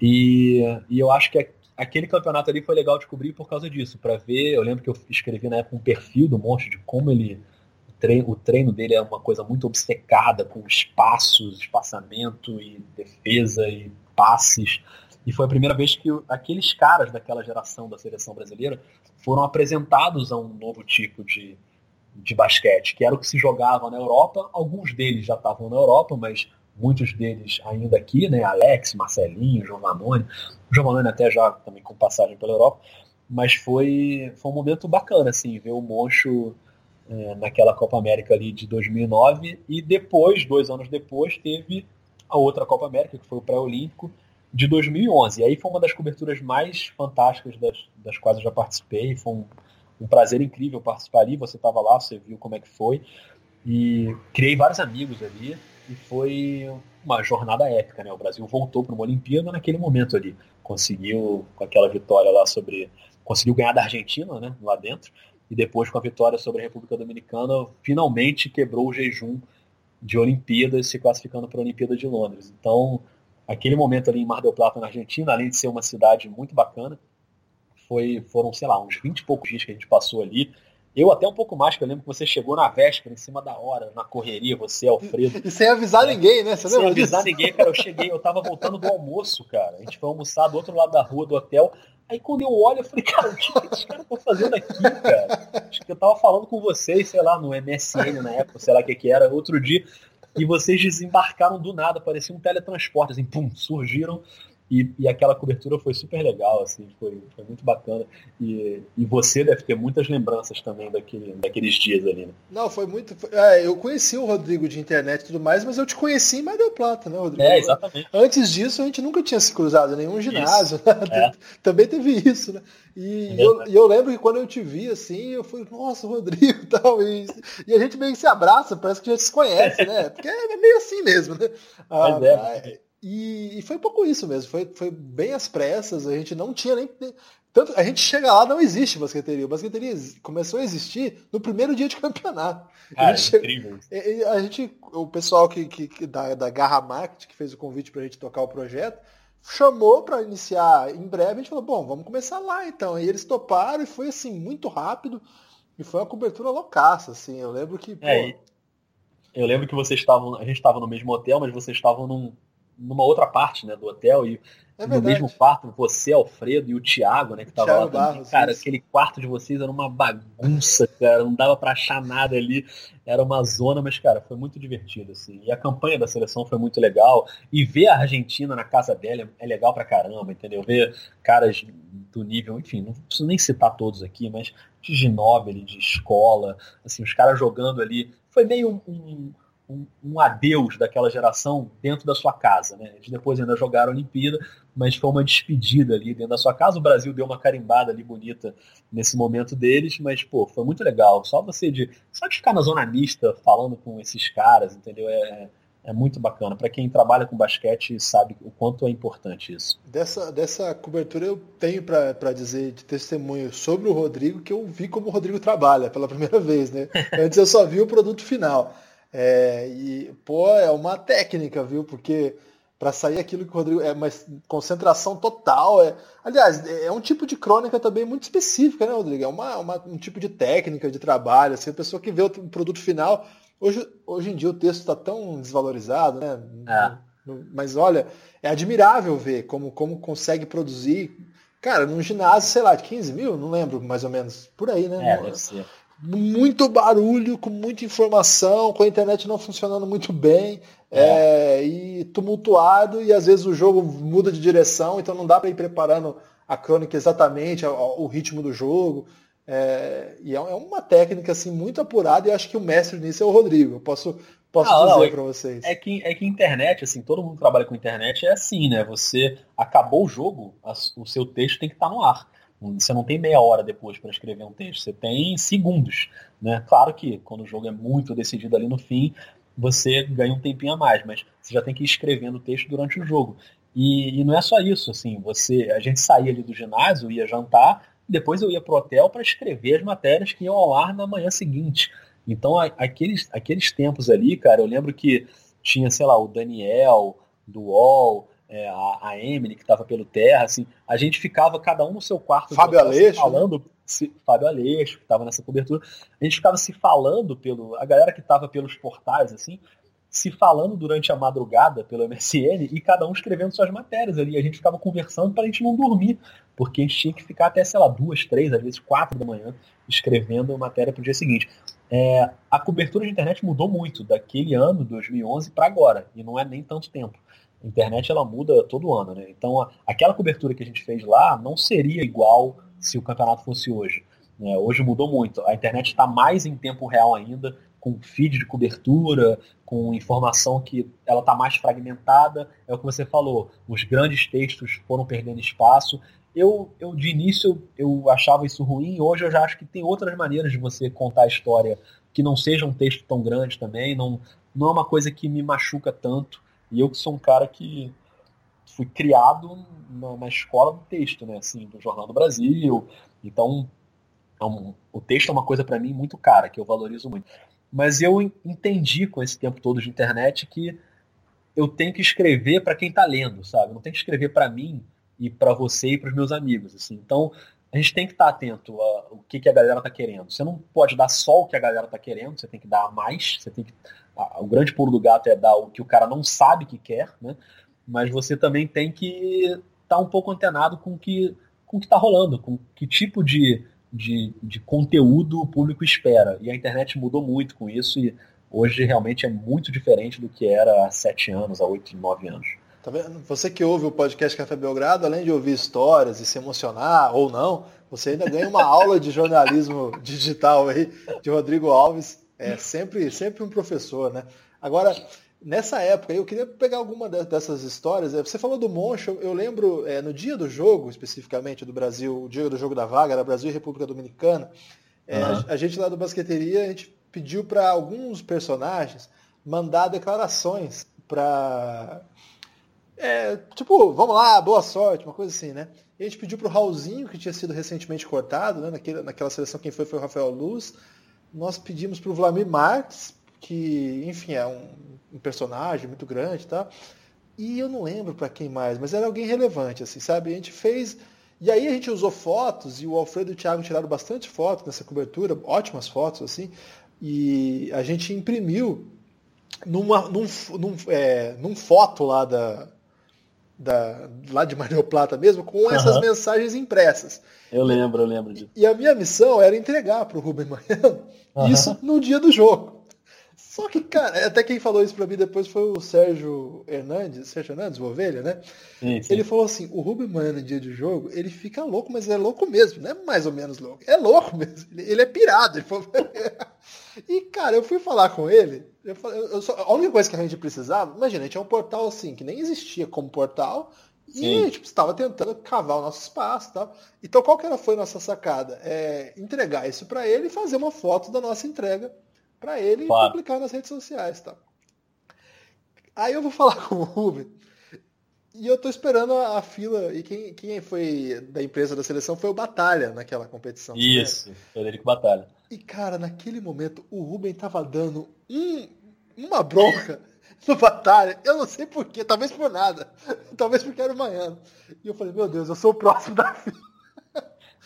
E, e eu acho que aquele campeonato ali foi legal de cobrir por causa disso, para ver, eu lembro que eu escrevi na época um perfil do Monstro, de como ele o treino, o treino dele é uma coisa muito obcecada com espaços, espaçamento e defesa e passes. E foi a primeira vez que aqueles caras daquela geração da seleção brasileira foram apresentados a um novo tipo de, de basquete, que era o que se jogava na Europa. Alguns deles já estavam na Europa, mas muitos deles ainda aqui, né? Alex, Marcelinho, Giovannone. O Giovannone até já também com passagem pela Europa. Mas foi, foi um momento bacana, assim, ver o Moncho é, naquela Copa América ali de 2009 e depois, dois anos depois, teve a outra Copa América, que foi o pré-olímpico, de 2011. E aí foi uma das coberturas mais fantásticas das, das quais eu já participei. Foi um, um prazer incrível participar ali. Você estava lá, você viu como é que foi. E criei vários amigos ali e foi uma jornada épica, né? O Brasil voltou para uma Olimpíada naquele momento ali, conseguiu com aquela vitória lá sobre, conseguiu ganhar da Argentina, né? Lá dentro e depois com a vitória sobre a República Dominicana finalmente quebrou o jejum de Olimpíadas, se classificando para a Olimpíada de Londres. Então aquele momento ali em Mar del Plata na Argentina, além de ser uma cidade muito bacana, foi, foram, sei lá, uns 20 e poucos dias que a gente passou ali, eu até um pouco mais, que eu lembro que você chegou na véspera, em cima da hora, na correria, você, Alfredo. E, sem avisar ninguém, né? Você sem avisar disso? ninguém, cara. Eu cheguei, eu tava voltando do almoço, cara. A gente foi almoçar do outro lado da rua do hotel. Aí quando eu olho, eu falei, cara, o que esses caras estão fazendo aqui, cara? Acho que eu tava falando com vocês, sei lá, no MSN na época, sei lá o que que era, outro dia. E vocês desembarcaram do nada, parecia um teletransporte, assim, pum, surgiram e, e, aquela cobertura foi super legal, assim, foi, foi muito bacana. E, e você deve ter muitas lembranças também daquele, daqueles dias ali, né? Não, foi muito. Foi, é, eu conheci o Rodrigo de internet e tudo mais, mas eu te conheci em Mar del Plata, né, Rodrigo? É, exatamente. Antes disso, a gente nunca tinha se cruzado em nenhum ginásio. Né? É. Também teve isso, né? E, é eu, eu lembro que quando eu te vi, assim, eu falei, nossa, Rodrigo e tal. E, a gente meio que se abraça, parece que a gente se conhece, né? Porque é meio assim mesmo, né? Ah, é. E, e, foi um pouco isso mesmo, foi, foi bem às pressas, a gente não tinha nem. Tanto, a gente chega lá, não existe basqueteria. O basqueteria começou a existir no primeiro dia de campeonato. Ah, a gente, é incrível. A gente, o pessoal que, que, que, da, da Garra Market, que fez o convite para a gente tocar o projeto, chamou para iniciar em breve. A gente falou, bom, vamos começar lá então. E eles toparam e foi assim, muito rápido. E foi uma cobertura loucaça, assim. Eu lembro que. É, pô... eu lembro que vocês estavam. A gente estava no mesmo hotel, mas vocês estavam num numa outra parte né, do hotel e é no mesmo quarto, você, Alfredo e o Thiago, né, que tava Thiago lá também. Cara, isso. aquele quarto de vocês era uma bagunça, cara, não dava para achar nada ali, era uma zona, mas, cara, foi muito divertido, assim. E a campanha da seleção foi muito legal, e ver a Argentina na casa dela é legal pra caramba, entendeu? Ver caras do nível, enfim, não preciso nem citar todos aqui, mas de Ginóbili, de escola, assim, os caras jogando ali, foi meio um, um um, um, adeus daquela geração dentro da sua casa. Né? Eles depois ainda jogaram a Olimpíada, mas foi uma despedida ali dentro da sua casa. O Brasil deu uma carimbada ali bonita nesse momento deles, mas pô, foi muito legal. Só você de só de ficar na zona mista falando com esses caras, entendeu? É, é muito bacana. Para quem trabalha com basquete sabe o quanto é importante isso. Dessa, dessa cobertura eu tenho para dizer de testemunho sobre o Rodrigo que eu vi como o Rodrigo trabalha pela primeira vez, né? Antes eu só vi o produto final. É, e, pô, é uma técnica, viu? Porque para sair aquilo que o Rodrigo. É uma concentração total. É, aliás, é um tipo de crônica também muito específica, né, Rodrigo? É uma, uma um tipo de técnica de trabalho. Assim, a pessoa que vê o produto final. Hoje, hoje em dia o texto está tão desvalorizado, né? É. Mas olha, é admirável ver como, como consegue produzir. Cara, num ginásio, sei lá, de 15 mil, não lembro mais ou menos. Por aí, né? É, deve ser muito barulho, com muita informação, com a internet não funcionando muito bem, é. É, e tumultuado, e às vezes o jogo muda de direção, então não dá para ir preparando a crônica exatamente, o ritmo do jogo. É, e é, é uma técnica assim muito apurada, e acho que o mestre nisso é o Rodrigo. Eu posso, posso não, dizer para vocês. É que, é que internet, assim, todo mundo que trabalha com internet é assim, né? Você acabou o jogo, o seu texto tem que estar tá no ar. Você não tem meia hora depois para escrever um texto, você tem segundos. Né? Claro que quando o jogo é muito decidido ali no fim, você ganha um tempinho a mais, mas você já tem que ir escrevendo o texto durante o jogo. E, e não é só isso, assim, você, a gente saía ali do ginásio, ia jantar, depois eu ia pro hotel para escrever as matérias que iam ao ar na manhã seguinte. Então, a, aqueles, aqueles tempos ali, cara, eu lembro que tinha, sei lá, o Daniel do UOL, é, a, a Emily, que estava pelo Terra, assim, a gente ficava cada um no seu quarto. Fábio Aleixo. Falando, né? se, Fábio Aleixo, que estava nessa cobertura. A gente ficava se falando pelo. A galera que estava pelos portais, assim, se falando durante a madrugada pelo MSN e cada um escrevendo suas matérias ali. A gente ficava conversando para a gente não dormir, porque a gente tinha que ficar até, sei lá, duas, três, às vezes quatro da manhã, escrevendo matéria para o dia seguinte. É, a cobertura de internet mudou muito daquele ano, 2011, para agora, e não é nem tanto tempo. Internet ela muda todo ano, né? Então, aquela cobertura que a gente fez lá não seria igual se o campeonato fosse hoje. Né? Hoje mudou muito. A internet está mais em tempo real ainda, com feed de cobertura, com informação que ela está mais fragmentada. É o que você falou, os grandes textos foram perdendo espaço. Eu, eu de início eu achava isso ruim, hoje eu já acho que tem outras maneiras de você contar a história que não seja um texto tão grande também, não, não é uma coisa que me machuca tanto. E eu que sou um cara que fui criado na, na escola do texto, né, assim, do Jornal do Brasil. Então, é um, o texto é uma coisa para mim muito cara, que eu valorizo muito. Mas eu entendi com esse tempo todo de internet que eu tenho que escrever para quem está lendo, sabe? Eu não tenho que escrever para mim e para você e para os meus amigos, assim. Então, a gente tem que estar tá atento ao que, que a galera está querendo. Você não pode dar só o que a galera está querendo, você tem que dar mais, você tem que o grande pulo do gato é dar o que o cara não sabe que quer, né? Mas você também tem que estar tá um pouco antenado com que, o que está rolando, com que tipo de, de, de conteúdo o público espera. E a internet mudou muito com isso e hoje realmente é muito diferente do que era há sete anos, há oito, nove anos. Tá vendo? Você que ouve o podcast Café Belgrado, além de ouvir histórias e se emocionar ou não, você ainda ganha uma aula de jornalismo digital aí de Rodrigo Alves. É sempre, sempre um professor, né? Agora, nessa época, eu queria pegar alguma dessas histórias. É, você falou do Moncho, eu lembro é, no dia do jogo, especificamente do Brasil, o dia do jogo da vaga, era Brasil e República Dominicana. É, uhum. a, gente lá do Basqueteria, a gente pediu para alguns personagens mandar declarações para. É, tipo, vamos lá, boa sorte, uma coisa assim, né? E a gente pediu para o Raulzinho, que tinha sido recentemente cortado, né? Naquele, naquela seleção, quem foi foi o Rafael Luz. Nós pedimos para o Vladimir Marques, que, enfim, é um um personagem muito grande, tá? E eu não lembro para quem mais, mas era alguém relevante, assim, sabe? A gente fez. E aí a gente usou fotos, e o Alfredo e o Thiago tiraram bastante fotos nessa cobertura, ótimas fotos, assim, e a gente imprimiu numa, num, num, é, num foto lá da, da, lá de Mar del Plata mesmo, com essas uhum. mensagens impressas. Eu lembro, eu lembro disso. E a minha missão era entregar para o Rubem Manhã uhum. isso no dia do jogo. Só que, cara, até quem falou isso pra mim depois foi o Sérgio Hernandes, Sérgio Hernandes, o Ovelha, né? Sim, sim. Ele falou assim, o Rubem Manhã no dia de jogo, ele fica louco, mas é louco mesmo, não é mais ou menos louco. É louco mesmo, ele, é pirado. Ele falou... e, cara, eu fui falar com ele, eu falei, eu só, a única coisa que a gente precisava, imagina, a gente é um portal assim, que nem existia como portal, e Sim. a gente estava tentando cavar o nosso espaço tal. Então qual que era, foi a nossa sacada? É entregar isso para ele e fazer uma foto da nossa entrega para ele claro. publicar nas redes sociais, tá? Aí eu vou falar com o Rubem e eu tô esperando a, a, fila. E quem, quem foi da empresa da seleção foi o Batalha naquela competição. Isso, né? Frederico Batalha. E cara, naquele momento o Rubem tava dando um, uma bronca no Batalha. Eu não sei porquê, talvez por nada. Talvez porque era o Manhã. E eu falei, meu Deus, eu sou o próximo da fila.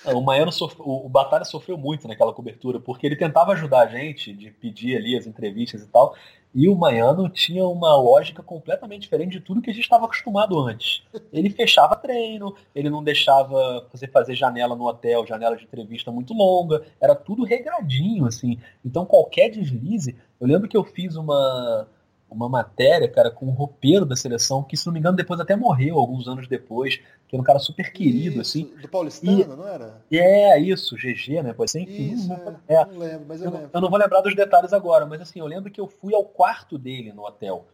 O Maiano sofre... o Batalha sofreu muito naquela cobertura, porque ele tentava ajudar a gente de pedir ali as entrevistas e tal, e o Maiano tinha uma lógica completamente diferente de tudo que a gente estava acostumado antes. Ele fechava treino, ele não deixava você fazer janela no hotel, janela de entrevista muito longa, era tudo regradinho, assim. Então qualquer deslize, eu lembro que eu fiz uma uma matéria, cara, com um roupeiro da seleção, que se não me engano depois até morreu alguns anos depois, que era um cara super querido, isso, assim. Do Paulistano, e, não era? É, isso, GG, né? Pode ser, enfim. Isso, não, é, é, não lembro, mas eu, eu, lembro. Eu não vou lembrar dos detalhes agora, mas assim, eu lembro que eu fui ao quarto dele no hotel.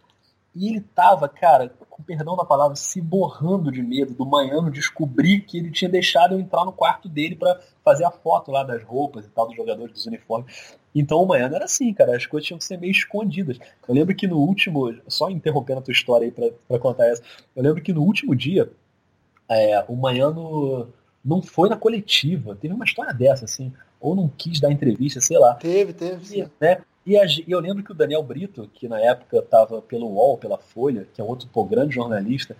E ele tava, cara, com perdão da palavra, se borrando de medo do Manhano descobrir que ele tinha deixado eu entrar no quarto dele para fazer a foto lá das roupas e tal, dos jogadores, dos uniformes. Então o Manhano era assim, cara, as coisas tinham que ser meio escondidas. Eu lembro que no último, só interrompendo a tua história aí pra, pra contar essa, eu lembro que no último dia, é, o Manhano não foi na coletiva, teve uma história dessa, assim, ou não quis dar entrevista, sei lá. Teve, teve, sim. E, né, e, eu lembro que o Daniel Brito, que na época estava pelo UOL, pela Folha, que é outro pô, grande jornalista,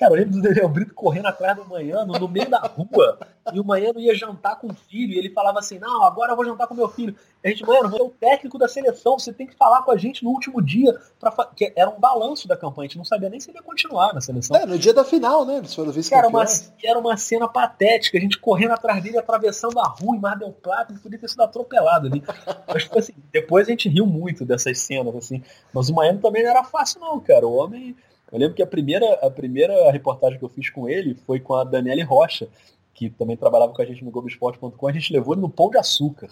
Cara, eu lembro do Daniel Brito correndo atrás do Manhano, no meio da rua, e o Manhano ia jantar com o filho, e ele falava assim, não, agora eu vou jantar com meu filho. E a gente, Manhano, você é o técnico da seleção, você tem que falar com a gente no último dia, pra que era um balanço da campanha, a gente não sabia nem se ele ia continuar na seleção. É, no dia da final, né, eles foram vice Cara, uma, era uma cena patética, a gente correndo atrás dele, atravessando a rua em Mar del Plata, ele podia ter sido atropelado ali. Mas, tipo assim, depois a gente riu muito dessas cenas, assim, mas o Manhano também não era fácil não, cara, o homem eu lembro que a primeira, a primeira reportagem que eu fiz com ele foi com a Daniele Rocha, que também trabalhava com a gente no Globoesporte.com. A gente levou ele no Pão de Açúcar.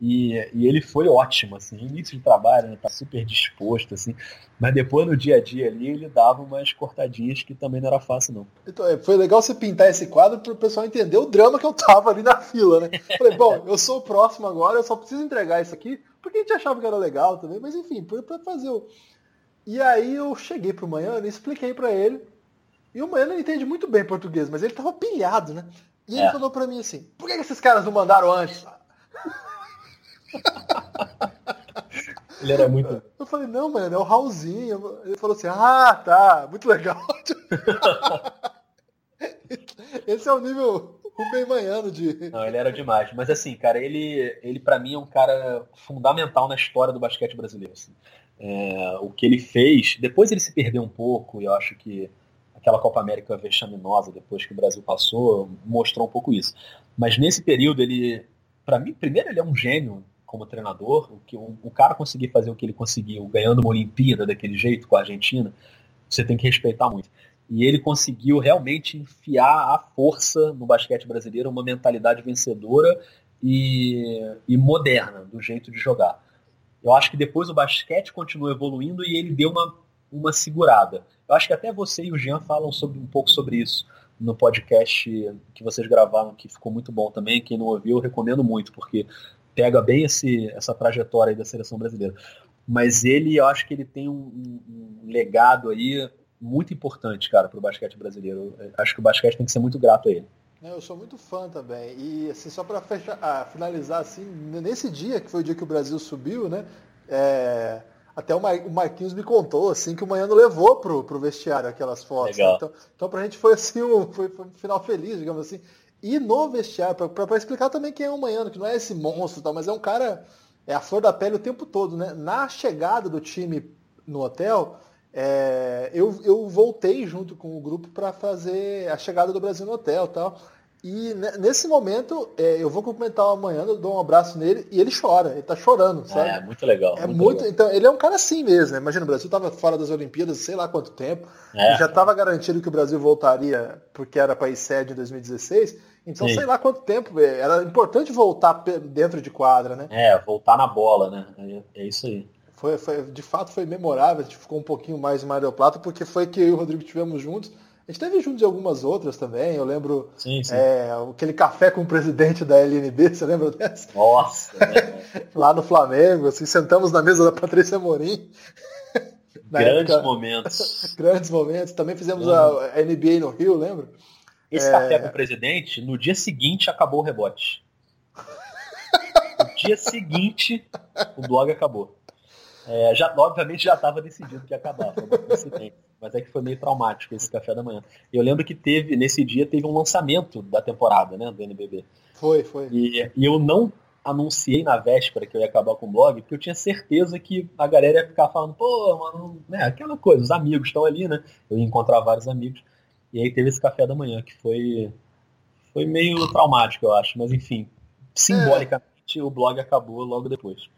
E, e ele foi ótimo, assim, início de trabalho, né, tá super disposto, assim, mas depois no dia a dia ali ele dava umas cortadinhas que também não era fácil, não. Então, é, foi legal você pintar esse quadro para o pessoal entender o drama que eu tava ali na fila, né? Falei, bom, eu sou o próximo agora, eu só preciso entregar isso aqui, porque a gente achava que era legal também, mas enfim, para fazer o, e aí eu cheguei pro Manhã e expliquei para ele. E o Manhã não entende muito bem português, mas ele tava pilhado, né? E ele é. falou para mim assim, por que esses caras não mandaram antes? Ele era muito. Eu falei, não, mano, é o Raulzinho. Ele falou assim, ah, tá, muito legal. Esse é o nível bem Manhano de. Não, ele era demais. Mas assim, cara, ele, ele para mim é um cara fundamental na história do basquete brasileiro. Assim. É, o que ele fez, depois ele se perdeu um pouco, e eu acho que aquela Copa América vexaminosa, depois que o Brasil passou, mostrou um pouco isso. Mas nesse período, ele, para mim, primeiro ele é um gênio como treinador, o que o, o cara conseguir fazer o que ele conseguiu, ganhando uma Olimpíada daquele jeito com a Argentina, você tem que respeitar muito. E ele conseguiu realmente enfiar a força no basquete brasileiro, uma mentalidade vencedora e, e moderna do jeito de jogar. Eu acho que depois o basquete continuou evoluindo e ele deu uma, uma segurada. Eu acho que até você e o Jean falam sobre, um pouco sobre isso no podcast que vocês gravaram, que ficou muito bom também. Quem não ouviu, eu recomendo muito, porque pega bem esse, essa trajetória da seleção brasileira. Mas ele, eu acho que ele tem um, um, um legado aí muito importante, cara, para o basquete brasileiro. Eu acho que o basquete tem que ser muito grato a ele. Eu sou muito fã também. E assim, só para ah, finalizar assim, nesse dia, que foi o dia que o Brasil subiu, né? É, até o, Mar, o Marquinhos me contou assim que o Manhã levou pro, pro vestiário aquelas fotos. Né? Então, então pra gente foi assim um, foi, foi um final feliz, digamos assim. E no vestiário, para explicar também quem é o Manhã, que não é esse monstro, tal, mas é um cara, é a flor da pele o tempo todo, né? Na chegada do time no hotel, é, eu, eu voltei junto com o grupo para fazer a chegada do Brasil no hotel tal. E nesse momento, é, eu vou cumprimentar amanhã, eu dou um abraço nele e ele chora, ele tá chorando, sabe? É, muito legal. É muito, muito legal. então ele é um cara assim mesmo, né? Imagina, o Brasil tava fora das Olimpíadas, sei lá quanto tempo, é. já tava garantido que o Brasil voltaria porque era país sede em 2016, então Sim. sei lá quanto tempo, é, era importante voltar dentro de quadra, né? É, voltar na bola, né? É, é isso aí. Foi, foi, de fato foi memorável, a gente ficou um pouquinho mais em Mar del Plata, porque foi que eu e o Rodrigo tivemos juntos. A gente teve juntos de algumas outras também. Eu lembro sim, sim. É, aquele café com o presidente da LNB, você lembra dessa? Nossa! Lá no Flamengo, assim, sentamos na mesa da Patrícia Morim. Grandes época, momentos. grandes momentos. Também fizemos a, a NBA no Rio, lembra? Esse é... café com o presidente, no dia seguinte acabou o rebote. No dia seguinte, o blog acabou. É, já, obviamente já estava decidido que ia acabar, foi uma Mas é que foi meio traumático esse café da manhã. Eu lembro que teve, nesse dia, teve um lançamento da temporada, né, do NBB. Foi, foi. E, e eu não anunciei na véspera que eu ia acabar com o blog, porque eu tinha certeza que a galera ia ficar falando, pô, mano, né, aquela coisa, os amigos estão ali, né? Eu ia encontrar vários amigos. E aí teve esse café da manhã, que foi, foi meio traumático, eu acho. Mas enfim, simbolicamente é. o blog acabou logo depois.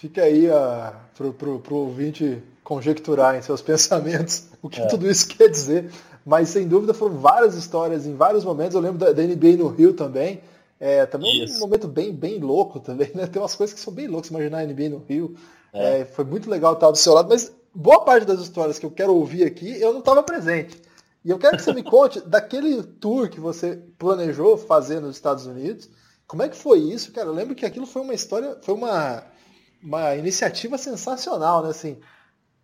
Fica aí a, pro, pro, pro ouvinte conjecturar em seus pensamentos o que é. tudo isso quer dizer. Mas sem dúvida foram várias histórias em vários momentos. Eu lembro da, da NBA no Rio também. É, também isso. um momento bem, bem louco também, né? Tem umas coisas que são bem loucas, imaginar a NBA no Rio. É. É, foi muito legal estar do seu lado, mas boa parte das histórias que eu quero ouvir aqui, eu não estava presente. E eu quero que você me conte daquele tour que você planejou fazer nos Estados Unidos. Como é que foi isso, cara? Eu lembro que aquilo foi uma história, foi uma, uma iniciativa sensacional, né? Assim,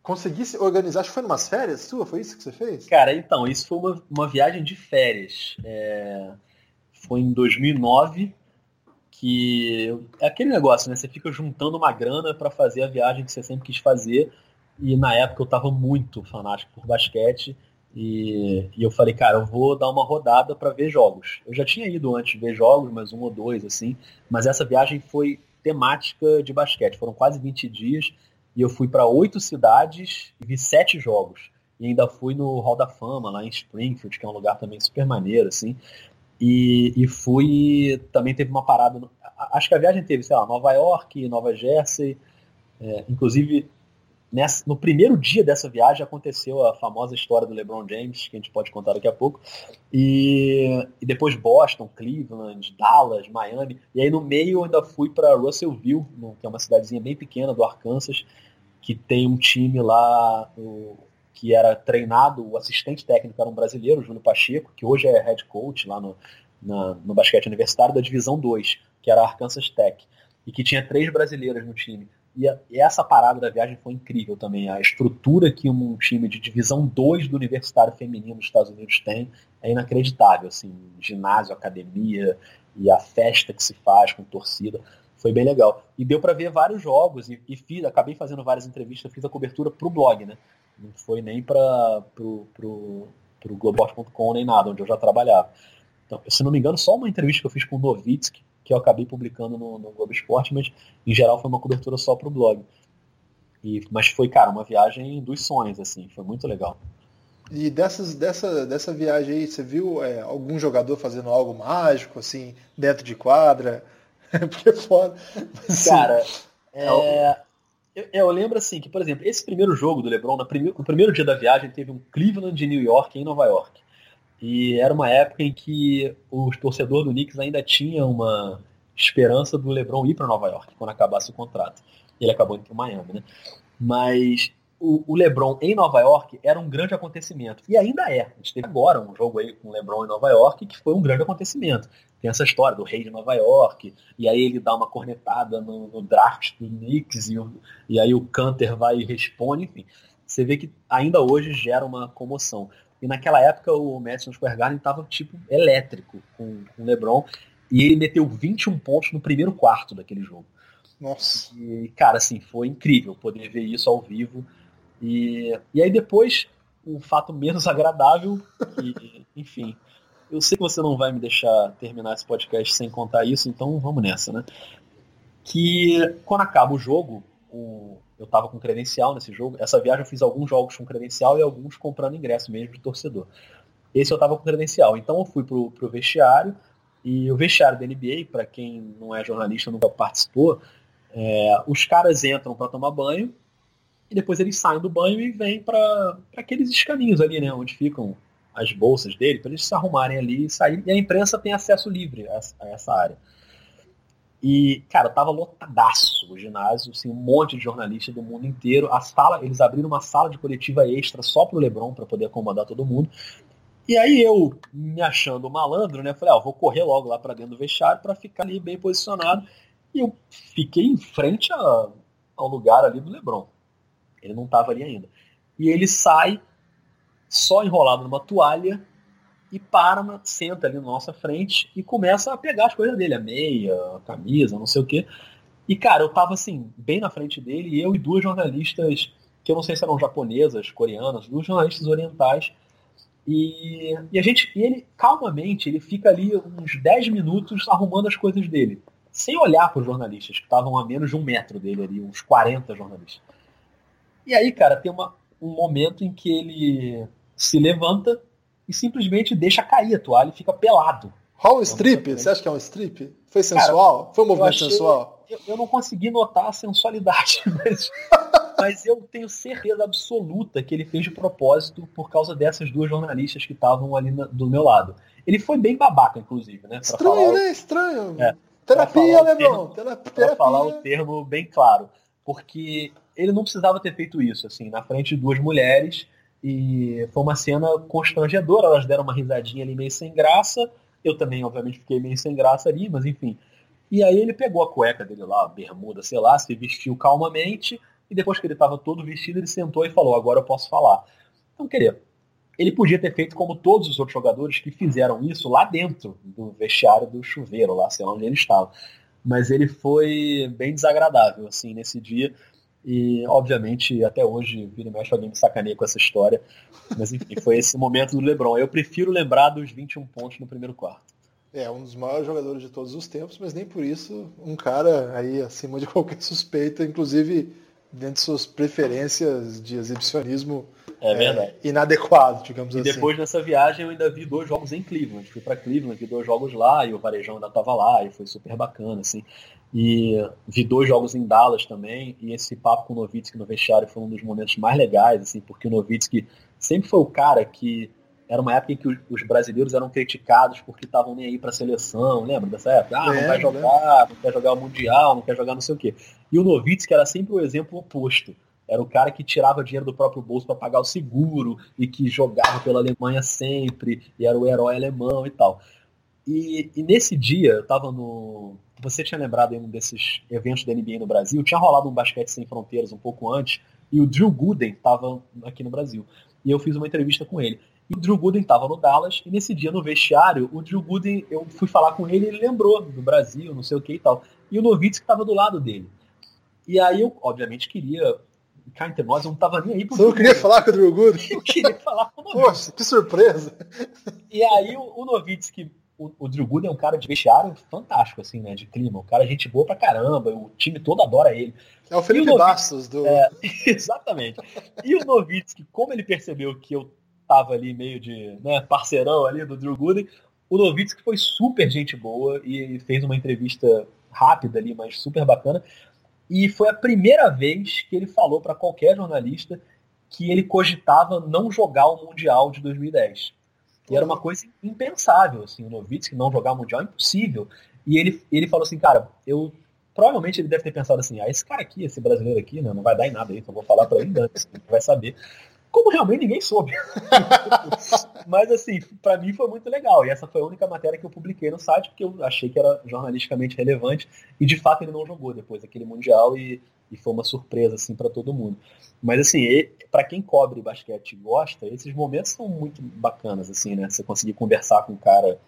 conseguisse organizar, acho que foi umas férias sua, foi isso que você fez? Cara, então, isso foi uma, uma viagem de férias. É, foi em 2009 que é aquele negócio, né? Você fica juntando uma grana para fazer a viagem que você sempre quis fazer. E na época eu tava muito fanático por basquete. E, e eu falei, cara, eu vou dar uma rodada para ver jogos. Eu já tinha ido antes ver jogos, mas um ou dois, assim. Mas essa viagem foi temática de basquete. Foram quase 20 dias. E eu fui para oito cidades e vi sete jogos. E ainda fui no Hall da Fama, lá em Springfield, que é um lugar também super maneiro, assim. E, e fui. Também teve uma parada. No, acho que a viagem teve, sei lá, Nova York, Nova Jersey. É, inclusive, nessa, no primeiro dia dessa viagem aconteceu a famosa história do LeBron James, que a gente pode contar daqui a pouco. E, e depois Boston, Cleveland, Dallas, Miami. E aí no meio eu ainda fui para Russellville, que é uma cidadezinha bem pequena do Arkansas, que tem um time lá. O, que era treinado, o assistente técnico era um brasileiro, Júlio Pacheco, que hoje é head coach lá no, na, no basquete universitário da Divisão 2, que era Arkansas Tech, e que tinha três brasileiras no time. E, a, e, essa parada da viagem foi incrível também. A estrutura que um time de Divisão 2 do Universitário Feminino dos Estados Unidos tem é inacreditável. Assim, ginásio, academia e a festa que se faz com torcida foi bem legal. E deu para ver vários jogos e, e, fiz, acabei fazendo várias entrevistas, fiz a cobertura pro blog, né? Não foi nem para pro, pro, pro nem nada, onde eu já trabalhava. Então, se não me engano, só uma entrevista que eu fiz com o Novitsky, que eu acabei publicando no, no Globo Esporte, mas em geral foi uma cobertura só pro blog. E, mas foi, cara, uma viagem dos sonhos, assim, foi muito legal. E dessas, dessa, dessa viagem aí, você viu é, algum jogador fazendo algo mágico, assim, dentro de quadra? Porque é foda. Assim, cara, é, eu, eu, lembro assim que, por exemplo, esse primeiro jogo do LeBron, no primeiro, no primeiro dia da viagem, teve um Cleveland de New York em Nova York. E era uma época em que o torcedor do Knicks ainda tinha uma esperança do LeBron ir para Nova York quando acabasse o contrato. Ele acabou indo para Miami, né? Mas o, o, LeBron em Nova York era um grande acontecimento. E ainda é. A gente teve agora um jogo aí com o LeBron em Nova York que foi um grande acontecimento. Tem essa história do rei de Nova York, e aí ele dá uma cornetada no, no draft do Knicks, e, o, e aí o Canter vai e responde, enfim. Você vê que ainda hoje gera uma comoção. E naquela época o Madison Square Garden estava tipo elétrico com, com o LeBron, e ele meteu 21 pontos no primeiro quarto daquele jogo. Nossa. E, cara, assim, foi incrível poder ver isso ao vivo. E, e aí depois, um fato menos agradável, que, enfim, eu sei que você não vai me deixar terminar esse podcast sem contar isso, então vamos nessa, né? Que quando acaba o jogo, o, eu tava com credencial nesse jogo. Essa viagem eu fiz alguns jogos com credencial e alguns comprando ingresso mesmo de torcedor. Esse eu tava com credencial. Então eu fui pro, pro vestiário, e o vestiário da NBA, para quem não é jornalista, nunca participou, é, os caras entram para tomar banho e depois eles saem do banho e vêm para aqueles escaninhos ali, né, onde ficam as bolsas dele, para eles se arrumarem ali e saírem. E a imprensa tem acesso livre a, a essa área. E, cara, tava lotadaço o ginásio, assim, um monte de jornalistas do mundo inteiro. A sala, eles abriram uma sala de coletiva extra só pro Lebron para poder acomodar todo mundo. E aí eu, me achando malandro, né, falei, ah, vou correr logo lá para dentro do vestiário para ficar ali bem posicionado. E eu fiquei em frente a, ao lugar ali do Lebron. Ele não tava ali ainda. E ele sai só enrolado numa toalha e para, senta ali na nossa frente e começa a pegar as coisas dele, a meia, a camisa, não sei o quê. E, cara, eu tava assim, bem na frente dele, eu e duas jornalistas, que eu não sei se eram japonesas, coreanas, duas jornalistas orientais. E, e a gente, e ele, calmamente, ele fica ali uns 10 minutos arrumando as coisas dele, sem olhar para os jornalistas, que estavam a menos de um metro dele ali, uns 40 jornalistas. E aí, cara, tem uma, um momento em que ele se levanta e simplesmente deixa cair a toalha e fica pelado. Rola um strip? Você acha que é um strip? Foi sensual? Cara, Foi um movimento achei, sensual? Eu, eu, não consegui notar a sensualidade, mas, mas eu tenho certeza absoluta que ele fez de propósito por causa dessas duas jornalistas que estavam ali na, do meu lado. Ele foi bem babaca, inclusive, né? Estranho, né? Estranho. É, terapia, Lebron. Terapia. Pra falar o termo bem claro. Porque ele não precisava ter feito isso, assim, na frente de duas mulheres. E foi uma cena constrangedora, elas deram uma risadinha ali meio sem graça. Eu também, obviamente, fiquei meio sem graça ali, mas enfim. E aí ele pegou a cueca dele lá, bermuda, sei lá, se vestiu calmamente, e depois que ele estava todo vestido, ele sentou e falou, agora eu posso falar. Então, queria, ele podia ter feito como todos os outros jogadores que fizeram isso lá dentro do vestiário do chuveiro, lá, sei lá onde ele estava. Mas ele foi bem desagradável, assim, nesse dia. E, obviamente, até hoje, vira e mexe, alguém me sacaneia com essa história. Mas, enfim, foi esse momento do LeBron. Eu prefiro lembrar dos 21 pontos no primeiro quarto. É, um dos maiores jogadores de todos os tempos, mas nem por isso um cara aí acima de qualquer suspeita, inclusive dentro de suas preferências de exibicionismo é verdade. É, inadequado, digamos e assim. E depois dessa viagem eu ainda vi dois jogos em Cleveland. Fui para Cleveland, vi dois jogos lá e o Varejão ainda estava lá e foi super bacana, assim. E vi dois jogos em Dallas também e esse papo com o Novitsky no vestiário foi um dos momentos mais legais, assim, porque o Novitsky sempre foi o cara que era uma época em que os brasileiros eram criticados porque estavam nem aí para a seleção, lembra dessa época? Ah, não vai jogar, não quer jogar o Mundial, não quer jogar não sei o quê. E o Novitsky era sempre o exemplo oposto. Era o cara que tirava dinheiro do próprio bolso para pagar o seguro e que jogava pela Alemanha sempre e era o herói alemão e tal. E, e nesse dia, eu tava no. Você tinha lembrado em um desses eventos da NBA no Brasil? Tinha rolado um basquete sem fronteiras um pouco antes e o Drew Gooden estava aqui no Brasil. E eu fiz uma entrevista com ele. E o Drew Gooden estava no Dallas, e nesse dia no vestiário, o Drew Gooden, eu fui falar com ele, ele lembrou do Brasil, não sei o que e tal. E o Novitsky estava do lado dele. E aí eu, obviamente, queria. Cá entre nós, eu não tava nem aí pro Você não queria falar com o Drew Gooden? Eu queria falar com o Novitsky. Poxa, que surpresa! E aí o, o Novitsky, o, o Drew Gooden é um cara de vestiário fantástico, assim, né? De clima. Um cara gente boa pra caramba, o time todo adora ele. É o Felipe o Bastos do. É, exatamente. E o Novitsky, como ele percebeu que eu tava ali meio de né, parceirão ali do Drew Gooden, o Novitsky foi super gente boa e fez uma entrevista rápida ali, mas super bacana. E foi a primeira vez que ele falou para qualquer jornalista que ele cogitava não jogar o Mundial de 2010. E era uma coisa impensável, assim, o Novitsky não jogar o Mundial, impossível. E ele, ele falou assim, cara, eu provavelmente ele deve ter pensado assim, ah, esse cara aqui, esse brasileiro aqui, né, não vai dar em nada aí, então vou falar para ele antes, ele vai saber como realmente ninguém soube. Mas assim, para mim foi muito legal. E essa foi a única matéria que eu publiquei no site, porque eu achei que era jornalisticamente relevante. E de fato ele não jogou depois daquele Mundial e, e foi uma surpresa assim para todo mundo. Mas assim, para quem cobre basquete e gosta, esses momentos são muito bacanas, assim, né? Você conseguir conversar com um cara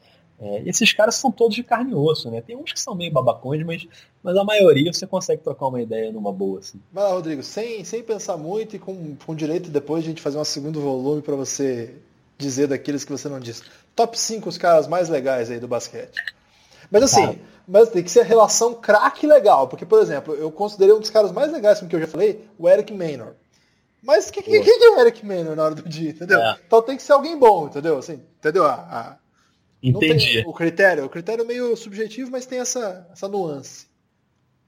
é, esses caras são todos de carne e osso, né? Tem uns que são meio babacões, mas, mas a maioria você consegue trocar uma ideia numa boa, assim. Vai lá, Rodrigo, sem, sem pensar muito e com, com direito depois de a gente fazer um segundo volume para você dizer daqueles que você não disse. Top 5 os caras mais legais aí do basquete. Mas assim, mas tem que ser a relação craque legal, porque, por exemplo, eu considerei um dos caras mais legais, como que eu já falei, o Eric Maynor. Mas quem que, que, que, é o Eric Maynor na hora do dia, entendeu? É. Então tem que ser alguém bom, entendeu? Assim, entendeu? A, a Entendi. o critério. O critério é meio subjetivo, mas tem essa, essa nuance.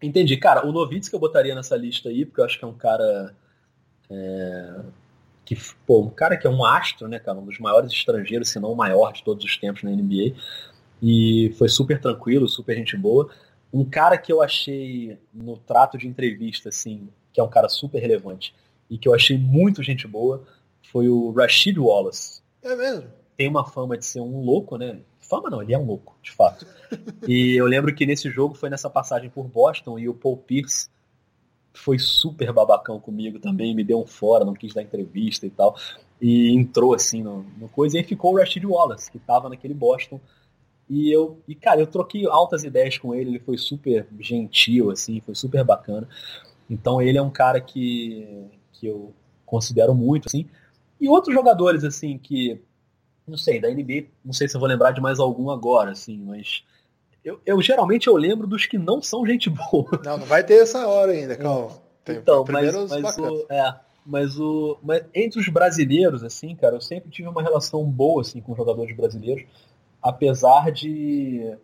Entendi. Cara, o Novitsky eu botaria nessa lista aí, porque eu acho que é um cara. É, que, pô, um cara que é um astro, né, cara? Um dos maiores estrangeiros, se não o maior de todos os tempos na NBA. E foi super tranquilo, super gente boa. Um cara que eu achei no trato de entrevista, assim, que é um cara super relevante e que eu achei muito gente boa, foi o Rashid Wallace. É mesmo? Tem uma fama de ser um louco, né? Fama não, ele é um louco, de fato. E eu lembro que nesse jogo foi nessa passagem por Boston e o Paul Pierce foi super babacão comigo também, me deu um fora, não quis dar entrevista e tal. E entrou assim no, no coisa e aí ficou o Rashid Wallace, que tava naquele Boston. E eu, e cara, eu troquei altas ideias com ele, ele foi super gentil, assim, foi super bacana. Então ele é um cara que, que eu considero muito, assim. E outros jogadores, assim, que não sei, da NBA, não sei se eu vou lembrar de mais algum agora, assim, mas eu, eu geralmente eu lembro dos que não são gente boa. Não, não vai ter essa hora ainda, calma. Tem então, mas, mas o, é, mas o mas entre os brasileiros, assim, cara, eu sempre tive uma relação boa assim com jogadores brasileiros, apesar de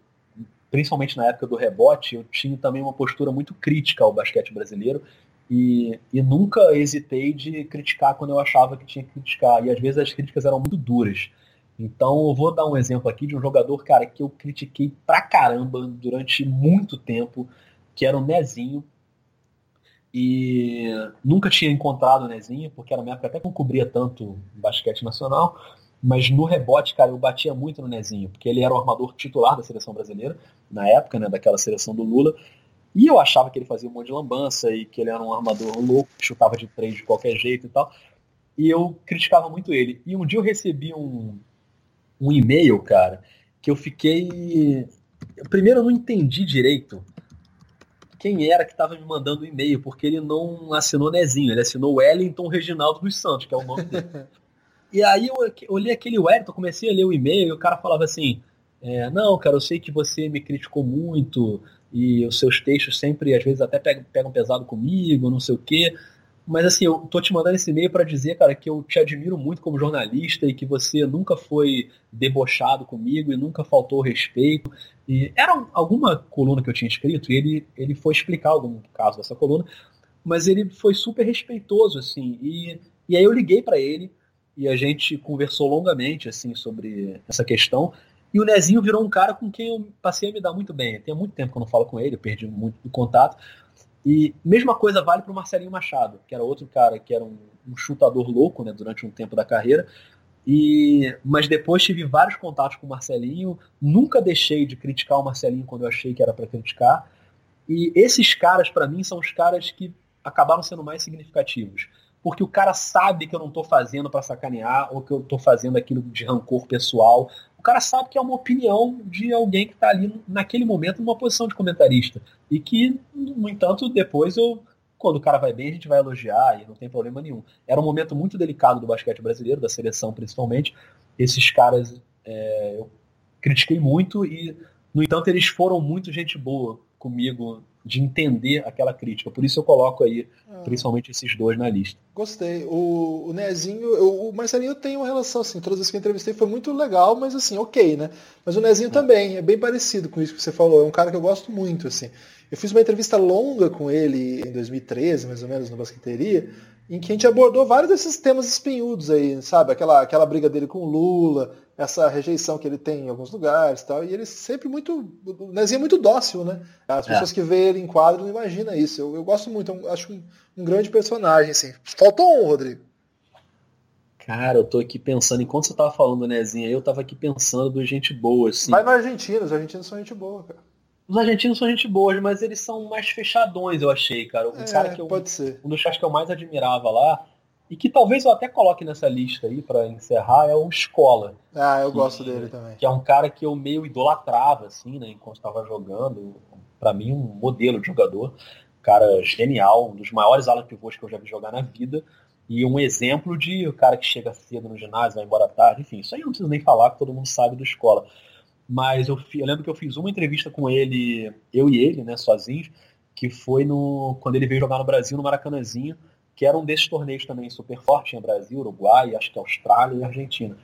principalmente na época do rebote, eu tinha também uma postura muito crítica ao basquete brasileiro e, e nunca hesitei de criticar quando eu achava que tinha que criticar. E às vezes as críticas eram muito duras. Então eu vou dar um exemplo aqui de um jogador, cara, que eu critiquei pra caramba durante muito tempo, que era o Nezinho. e nunca tinha encontrado o Nezinho, porque era uma época até que não cobria tanto basquete nacional, mas no rebote, cara, eu batia muito no Nezinho, porque ele era o armador titular da seleção brasileira, na época, né, daquela seleção do Lula, e eu achava que ele fazia um monte de lambança e que ele era um armador louco, chutava de três de qualquer jeito e tal, e eu criticava muito ele. E um dia eu recebi um, um e-mail, cara, que eu fiquei... Primeiro eu não entendi direito quem era que estava me mandando o e-mail, porque ele não assinou Nezinho, ele assinou Wellington Reginaldo dos Santos, que é o nome dele. e aí eu olhei aquele Wellington, comecei a ler o e-mail e o cara falava assim: é, Não, cara, eu sei que você me criticou muito e os seus textos sempre, às vezes, até pegam, pegam pesado comigo, não sei o quê. Mas assim, eu tô te mandando esse e-mail para dizer, cara, que eu te admiro muito como jornalista e que você nunca foi debochado comigo e nunca faltou respeito. E era alguma coluna que eu tinha escrito e ele, ele foi explicar algum caso dessa coluna, mas ele foi super respeitoso, assim. E, e aí eu liguei para ele e a gente conversou longamente, assim, sobre essa questão. E o Nezinho virou um cara com quem eu passei a me dar muito bem. Tem muito tempo que eu não falo com ele, perdi muito do contato. E mesma coisa vale para o Marcelinho Machado, que era outro cara que era um, um, chutador louco né, durante um tempo da carreira. E, mas depois tive vários contatos com o Marcelinho, nunca deixei de criticar o Marcelinho quando eu achei que era para criticar. E esses caras, para mim, são os caras que acabaram sendo mais significativos. Porque o cara sabe que eu não estou fazendo para sacanear ou que eu estou fazendo aquilo de rancor pessoal cara sabe que é uma opinião de alguém que está ali naquele momento numa posição de comentarista. E que, no entanto, depois eu, quando o cara vai bem, a gente vai elogiar e não tem problema nenhum. Era um momento muito delicado do basquete brasileiro, da seleção principalmente. Esses caras é, eu critiquei muito e, no entanto, eles foram muito gente boa comigo de entender aquela crítica. Por isso eu coloco aí, ah. principalmente esses dois na lista. Gostei. O, o Nezinho, eu, o Marcelinho tem uma relação, assim, todas as que eu entrevistei foi muito legal, mas assim, ok, né? Mas o Nezinho é. também, é bem parecido com isso que você falou. É um cara que eu gosto muito, assim. Eu fiz uma entrevista longa com ele em 2013, mais ou menos, no Basqueteria, em que a gente abordou vários desses temas espinhudos aí, sabe? Aquela, aquela briga dele com o Lula, essa rejeição que ele tem em alguns lugares tal. E ele sempre muito. O Nezinho é muito dócil, né? As é. pessoas é. que veem ele em quadro não imaginam isso. Eu, eu gosto muito, eu acho um, um, grande personagem, assim. Faltou um, Rodrigo. Cara, eu tô aqui pensando, enquanto você tava falando do Nezinho aí, eu tava aqui pensando do gente boa, assim. Vai no Argentina, os argentinos são gente boa, cara. Os argentinos são gente boa, mas eles são mais fechadões, eu achei, cara. Um é, cara que eu, pode ser. Um dos caras que eu mais admirava lá e que talvez eu até coloque nessa lista aí para encerrar, é o Escola. Ah, eu que, gosto dele também. Que é um cara que eu meio idolatrava, assim, né, enquanto estava jogando. Para mim, um modelo de jogador. Cara genial, um dos maiores alas pivôs que eu já vi jogar na vida. E um exemplo de o cara que chega cedo no ginásio, vai embora tarde, enfim, isso aí eu não preciso nem falar, que todo mundo sabe do Escola. Mas eu, eu lembro que eu fiz uma entrevista com ele, eu e ele, né, sozinhos, que foi no quando ele veio jogar no Brasil, no Maracanãzinho que era um desses torneios também super forte em Brasil, Uruguai, acho que Austrália e Argentina.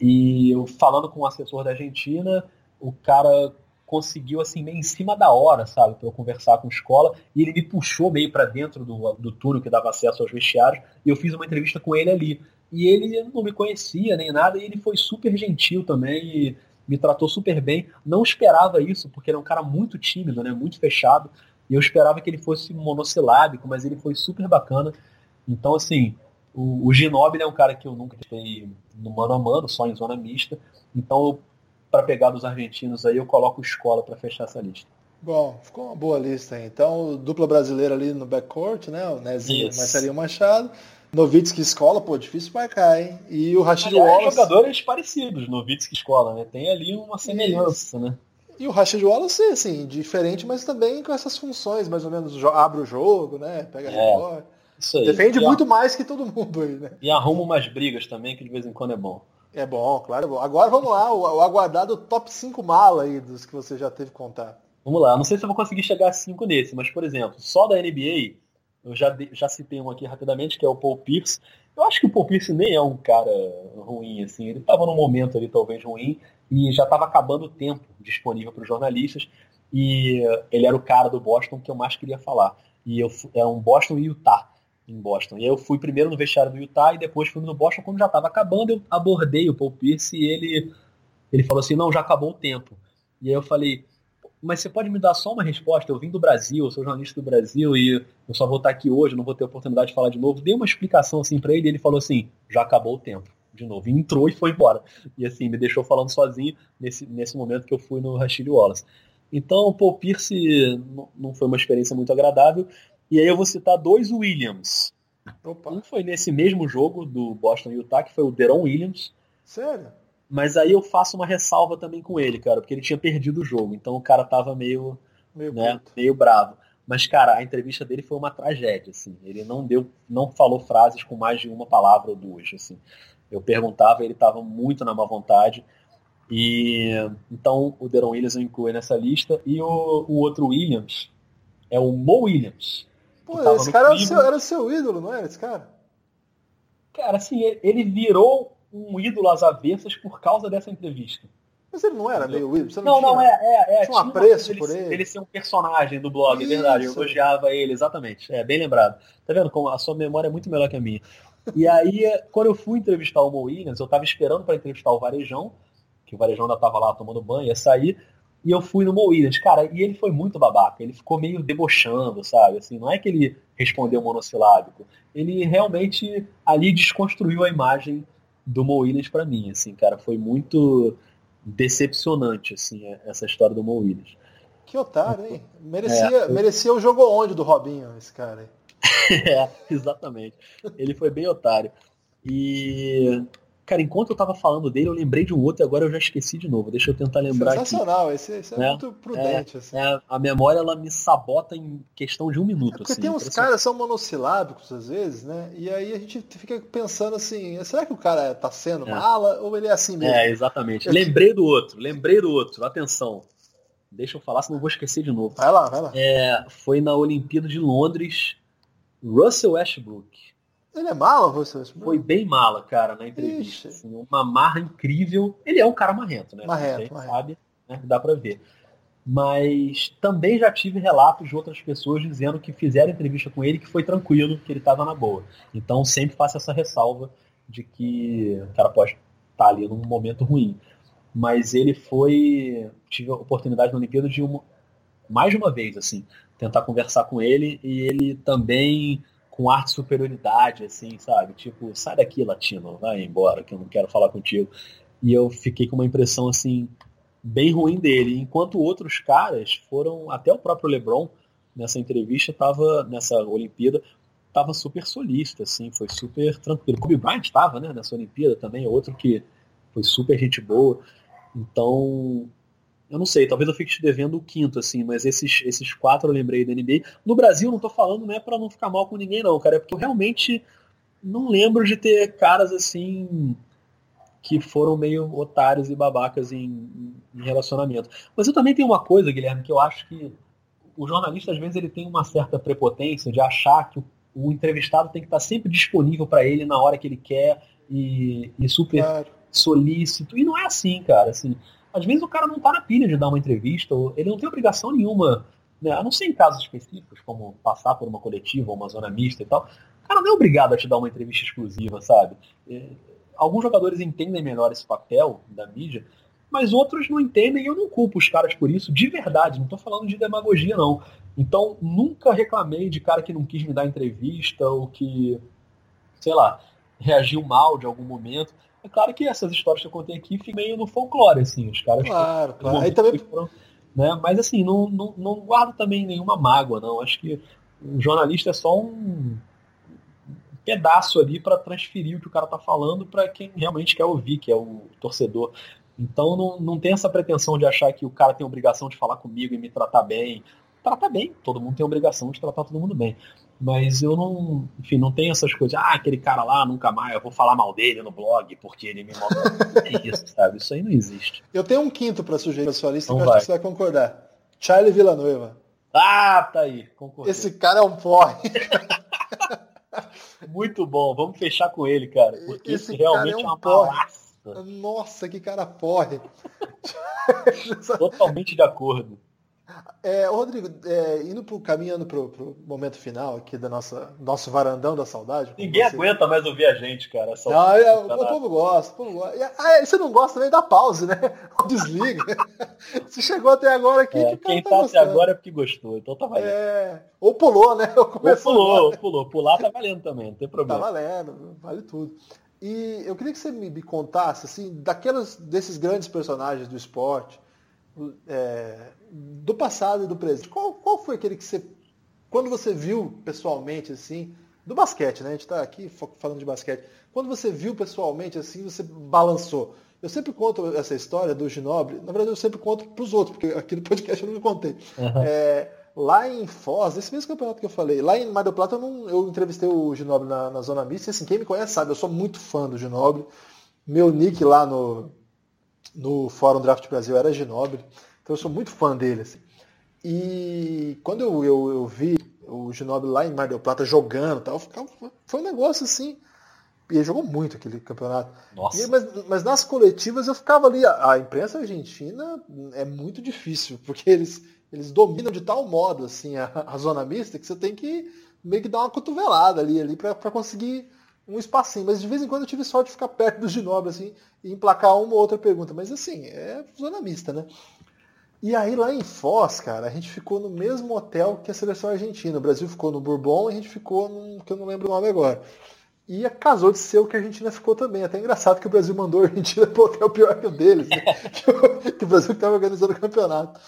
E eu falando com o assessor da Argentina, o cara conseguiu assim meio em cima da hora, sabe, para eu conversar com a escola, e ele me puxou meio para dentro do, do túnel que dava acesso aos vestiários, e eu fiz uma entrevista com ele ali. E ele não me conhecia nem nada, e ele foi super gentil também e me tratou super bem. Não esperava isso, porque ele é um cara muito tímido, né, muito fechado. E eu esperava que ele fosse monossilábico, mas ele foi super bacana. Então, assim, o, o Ginóbili é um cara que eu nunca testei no mano a mano, só em zona mista. Então, para pegar dos argentinos aí, eu coloco escola para fechar essa lista. Bom, ficou uma boa lista aí. Então, dupla brasileira ali no backcourt, né? O Nezinho e Marcelinho Machado. Novitsky Escola, pô, difícil marcar, hein? E o Rashid Wallace. jogadores parecidos, Novitsky Escola, né? Tem ali uma semelhança, Isso. né? E o Rashid Wallace, assim, diferente, mas também com essas funções, mais ou menos, abre o jogo, né? Pega a é, Isso aí. Defende e muito a... mais que todo mundo aí, né? E arruma umas brigas também, que de vez em quando é bom. É bom, claro, é bom. Agora vamos lá, o, o aguardado top 5 mala aí dos que você já teve contato. Vamos lá, não sei se eu vou conseguir chegar a 5 nesse, mas, por exemplo, só da NBA, eu já, já citei um aqui rapidamente, que é o Paul Pierce. Eu acho que o Paul Pierce nem é um cara ruim, assim. Ele estava num momento ali talvez ruim, e já estava acabando o tempo disponível para os jornalistas e ele era o cara do Boston que eu mais queria falar. E eu é um Boston e Utah em Boston. E eu fui primeiro no vestiário do Utah e depois fui no Boston quando já estava acabando, eu abordei o Paul Pierce e ele ele falou assim: "Não, já acabou o tempo". E aí eu falei: mas você pode me dar só uma resposta? Eu vim do Brasil, eu sou jornalista do Brasil e eu só vou estar aqui hoje, não vou ter oportunidade de falar de novo. Dei uma explicação assim para ele e ele falou assim: já acabou o tempo. De novo, e entrou e foi embora. E assim, me deixou falando sozinho nesse, nesse momento que eu fui no Rashid Wallace. Então, o Paul Pierce não foi uma experiência muito agradável. E aí eu vou citar dois Williams. Opa. Um foi nesse mesmo jogo do Boston Utah, que foi o Deron Williams. Sério? Mas aí eu faço uma ressalva também com ele, cara, porque ele tinha perdido o jogo. Então o cara tava meio, meio, né, meio bravo. Mas, cara, a entrevista dele foi uma tragédia, assim. Ele não deu, não falou frases com mais de uma palavra ou duas, assim. Eu perguntava, ele estava muito na má vontade. E então o Deron Williams eu incluí nessa lista. E o, o outro Williams é o Mo Williams. Pô, esse cara era o, seu, era o, seu, ídolo, não era esse cara? Cara, assim, ele virou um ídolo às avessas por causa dessa entrevista. Mas ele não era meio ídolo? Você não, não, não, é, é, é. Tinha um apreço por ele. Ele ser um personagem do blog, Isso. é verdade. Eu elogiava ele, exatamente. É, bem lembrado. Tá vendo como a sua memória é muito melhor que a minha. E aí, quando eu fui entrevistar o Mo Williams, eu tava esperando para entrevistar o Varejão, que o Varejão ainda tava lá tomando banho, ia sair. E eu fui no Mo Williams, cara, e ele foi muito babaca. Ele ficou meio debochando, sabe? Assim, não é que ele respondeu monossilábico. Ele realmente ali desconstruiu a imagem do Mo Williams para mim, assim, cara. Foi muito decepcionante, assim, essa história do Mo Williams. Que otário, hein? Merecia, é, merecia o jogo onde do Robinho, esse cara é, exatamente. Ele foi bem otário. E Cara, enquanto eu tava falando dele, eu lembrei de um outro e agora eu já esqueci de novo. Deixa eu tentar lembrar Sensacional, aqui. Esse, esse é, é, muito prudente. É, assim. é, a memória, ela me sabota em questão de um minuto. É porque assim, tem uns caras que são monossilábicos às vezes, né? E aí a gente fica pensando assim, será que o cara tá sendo é. mala ou ele é assim mesmo? É, exatamente. Lembrei do outro, lembrei do outro. Atenção. Deixa eu falar, senão eu vou esquecer de novo. Vai lá, vai lá. É, foi na Olimpíada de Londres, Russell Westbrook. Ele é mala, você? Foi bem mala, cara, na entrevista. Assim, uma marra incrível. Ele é um cara marrento, né? Marrento, marrento. sabe, né? Dá pra ver. Mas também já tive relatos de outras pessoas dizendo que fizeram entrevista com ele que foi tranquilo, que ele estava na boa. Então sempre faço essa ressalva de que o cara pode estar tá ali num momento ruim. Mas ele foi. Tive a oportunidade na Olimpíada de uma, mais de uma vez, assim, tentar conversar com ele e ele também com ar de superioridade, assim, sabe? Tipo, sai daqui, latino, vai embora, que eu não quero falar contigo. E eu fiquei com uma impressão, assim, bem ruim dele. Enquanto outros caras foram, até o próprio LeBron, nessa entrevista, tava, nessa Olimpíada, tava super solista, assim, foi super tranquilo. Kobe Bryant estava, né, nessa Olimpíada também, outro que foi super gente boa. Então, eu não sei, talvez eu fique te devendo o quinto, assim, mas esses, esses quatro eu lembrei da NBA. No Brasil, não tô falando, não é pra não ficar mal com ninguém, não, cara, é porque eu realmente não lembro de ter caras assim que foram meio otários e babacas em, em relacionamento. Mas eu também tenho uma coisa, Guilherme, que eu acho que o jornalista, às vezes, ele tem uma certa prepotência de achar que o, o entrevistado tem que estar sempre disponível para ele na hora que ele quer e, e super claro. solícito. E não é assim, cara. Assim, às vezes o cara não tá na pilha de dar uma entrevista, ou ele não tem obrigação nenhuma, né? a não ser em casos específicos, como passar por uma coletiva ou uma zona mista e tal. O cara não é obrigado a te dar uma entrevista exclusiva, sabe? É, alguns jogadores entendem melhor esse papel da mídia, mas outros não entendem e eu não culpo os caras por isso, de verdade, não tô falando de demagogia, não. Então, nunca reclamei de cara que não quis me dar entrevista ou que, sei lá, reagiu mal de algum momento. É claro que essas histórias que eu contei aqui ficam meio no folclore, assim, os caras. Claro, claro. Aí também... Foram, né? Mas assim, não, não, não guardo também nenhuma mágoa, não. Acho que o jornalista é só um pedaço ali para transferir o que o cara tá falando para quem realmente quer ouvir, que é o torcedor. Então não, não tem essa pretensão de achar que o cara tem obrigação de falar comigo e me tratar bem. Trata bem, todo mundo tem obrigação de tratar todo mundo bem. Mas eu não, enfim, não tenho essas coisas. Ah, aquele cara lá, nunca mais, eu vou falar mal dele no blog porque ele me é isso, sabe? Isso aí não existe. Eu tenho um quinto para sugerir pra sua lista então que eu acho que você vai concordar. Charlie Villanueva. Ah, tá aí, concordei. Esse cara é um porre. Muito bom, vamos fechar com ele, cara. Porque esse, esse realmente é, um é uma porre. Nossa, que cara porre. Totalmente de acordo. É, Rodrigo, é, indo pro, caminhando para o momento final aqui nossa nosso varandão da saudade. Ninguém você... aguenta mais ouvir a gente, cara. Não, é, o, o povo gosta, o povo gosta. Ah, você não gosta também da pause, né? Desliga. você chegou até agora aqui. É, que quem tá, tá até agora é porque gostou, então tá valendo. É, ou pulou, né? Ou, ou pulou, ou pulou. Pular tá valendo também, não tem problema. Tá valendo, vale tudo. E eu queria que você me contasse, assim, daquelas, desses grandes personagens do esporte, é, do passado e do presente. Qual, qual foi aquele que você, quando você viu pessoalmente, assim, do basquete, né? A gente está aqui falando de basquete. Quando você viu pessoalmente, assim, você balançou. Eu sempre conto essa história do Ginobre, na verdade eu sempre conto para os outros, porque aqui no podcast eu não me contei. Uhum. É, Lá em Foz, esse mesmo campeonato que eu falei, lá em Mar del Plata eu, não, eu entrevistei o Ginobre na, na Zona Mista, e assim, quem me conhece sabe, eu sou muito fã do Ginobre. Meu nick lá no, no Fórum Draft Brasil era Ginobre, então eu sou muito fã dele. Assim. E quando eu, eu, eu vi o Ginobre lá em Mar del Plata jogando, tal, ficava, foi um negócio assim. E ele jogou muito aquele campeonato. Nossa. E, mas, mas, nas coletivas eu ficava ali. A, a imprensa argentina é muito difícil, porque eles eles dominam de tal modo assim a, a zona mista que você tem que meio que dar uma cotovelada ali, ali para conseguir um espacinho. Mas de vez em quando eu tive sorte de ficar perto do Ginobre assim, e emplacar uma ou outra pergunta. Mas assim, é zona mista, né? E aí lá em Foz, cara, a gente ficou no mesmo hotel que a seleção argentina. O Brasil ficou no Bourbon e a gente ficou num que eu não lembro o nome agora. E casou de ser o que a Argentina ficou também. Até engraçado que o Brasil mandou a Argentina para o hotel pior que o deles. Né? que, o, que Brasil estava organizando o campeonato.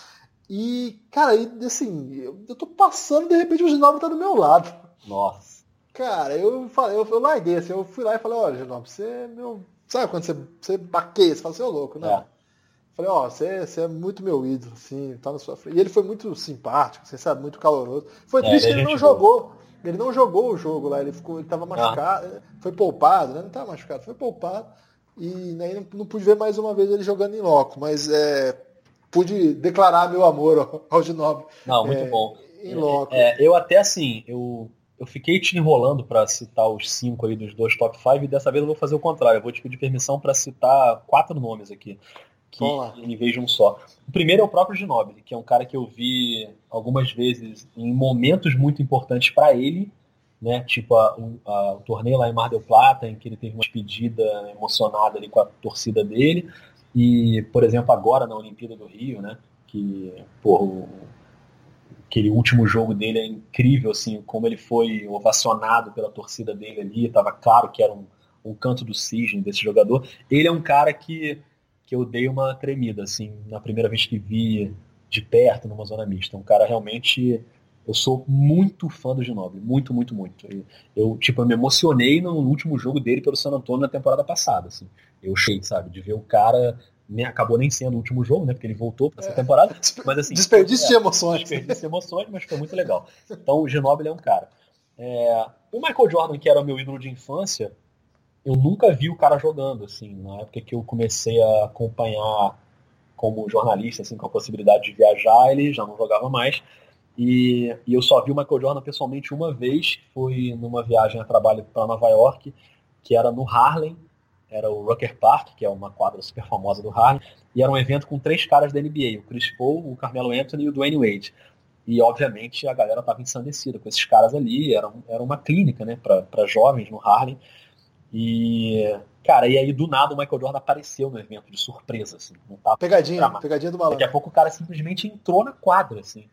E, cara, e, assim, eu, eu tô passando, de repente o Ginobre tá do meu lado. Nossa. Cara, eu falei, eu, eu larguei, assim, eu fui lá e falei, olha, Ginobre, você é meu. Sabe quando você, você baqueia, você fala, você é louco, né? É. Falei, ó, você, você é muito meu ídolo, assim, tá na sua frente. E ele foi muito simpático, você sabe, muito caloroso. Foi é, triste que ele não jogou. Ele não jogou o jogo lá, ele ficou, ele tava machucado, ah. foi poupado, né? Não tava machucado, foi poupado. E aí não, não pude ver mais uma vez ele jogando em loco, mas é, pude declarar meu amor ao Ginobre. Não, muito é, bom. Em loco. É, eu até assim, eu, eu fiquei te enrolando para citar os cinco aí dos dois top 5 e dessa vez eu vou fazer o contrário. Eu vou te pedir permissão para citar quatro nomes aqui. Que, em vez de um só. O primeiro é o próprio Ginobili, que é um cara que eu vi algumas vezes em momentos muito importantes para ele, né? Tipo a, a, o torneio lá em Mar del Plata, em que ele teve uma despedida emocionada ali com a torcida dele. E, por exemplo, agora na Olimpíada do Rio, né? Que, porra, o, aquele último jogo dele é incrível, assim, como ele foi ovacionado pela torcida dele ali, estava claro que era um, um canto do cisne desse jogador. Ele é um cara que, que eu dei uma tremida, assim, na primeira vez que vi de perto numa zona mista. Um cara realmente. Eu sou muito fã do Ginobili, muito, muito, muito. Eu, tipo, eu me emocionei no último jogo dele pelo San Antonio na temporada passada, assim eu achei, sabe? De ver o cara. Nem, acabou nem sendo o último jogo, né? Porque ele voltou para essa é. temporada. Mas assim. Desperdício é, de emoções. Desperdício de emoções, mas foi muito legal. Então o Ginóbili é um cara. É, o Michael Jordan, que era meu ídolo de infância, eu nunca vi o cara jogando, assim, na época que eu comecei a acompanhar como jornalista, assim, com a possibilidade de viajar, ele já não jogava mais. E, e, eu só vi o Michael Jordan pessoalmente uma vez, foi numa viagem a trabalho para Nova York, que era no Harlem, era o Rucker Park, que é uma quadra super famosa do Harlem, e era um evento com três caras da NBA, o Chris Paul, o Carmelo Anthony e o Dwayne Wade. E, obviamente, a galera estava ensandecida com esses caras ali, era, era uma clínica, né, para jovens no Harlem. E, cara, e aí do nada o Michael Jordan apareceu no evento de surpresa, assim. Não tava pegadinha, pegadinha do malandro. Daqui a pouco o cara simplesmente entrou na quadra, assim.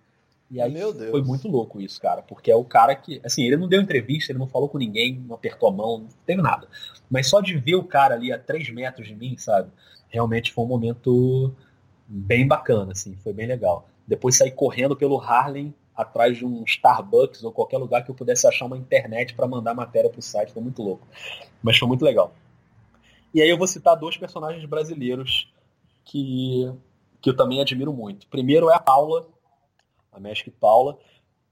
E aí Meu Deus. foi muito louco isso, cara, porque é o cara que, assim, ele não deu entrevista, ele não falou com ninguém, não apertou a mão, não teve nada. Mas só de ver o cara ali a 3 metros de mim, sabe? Realmente foi um momento bem bacana, assim, foi bem legal. Depois saí correndo pelo Harlem atrás de um Starbucks ou qualquer lugar que eu pudesse achar uma internet para mandar matéria pro site, foi muito louco. Mas foi muito legal. E aí eu vou citar dois personagens brasileiros que, que eu também admiro muito. Primeiro é a Paula, a Magic Paula,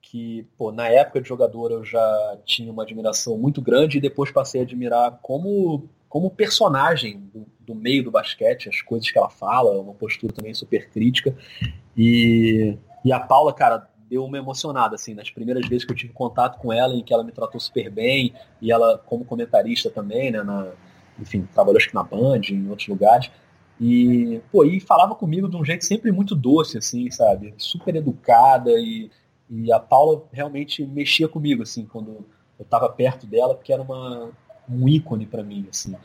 que, pô, na época de jogador eu já tinha uma admiração muito grande e depois passei a admirar como, como personagem do, do meio do basquete, as coisas que ela fala, uma postura também super crítica. E, e a Paula, cara, deu uma emocionada, assim, nas primeiras vezes que eu tive contato com ela, em que ela me tratou super bem, e ela, como comentarista também, né, na, enfim, trabalhou acho que na Band, em outros lugares, E, pô, e falava comigo de um jeito sempre muito doce, assim, sabe? Super educada e, e a Paula realmente mexia comigo, assim, quando eu estava perto dela, porque era uma, um ícone para mim, assim,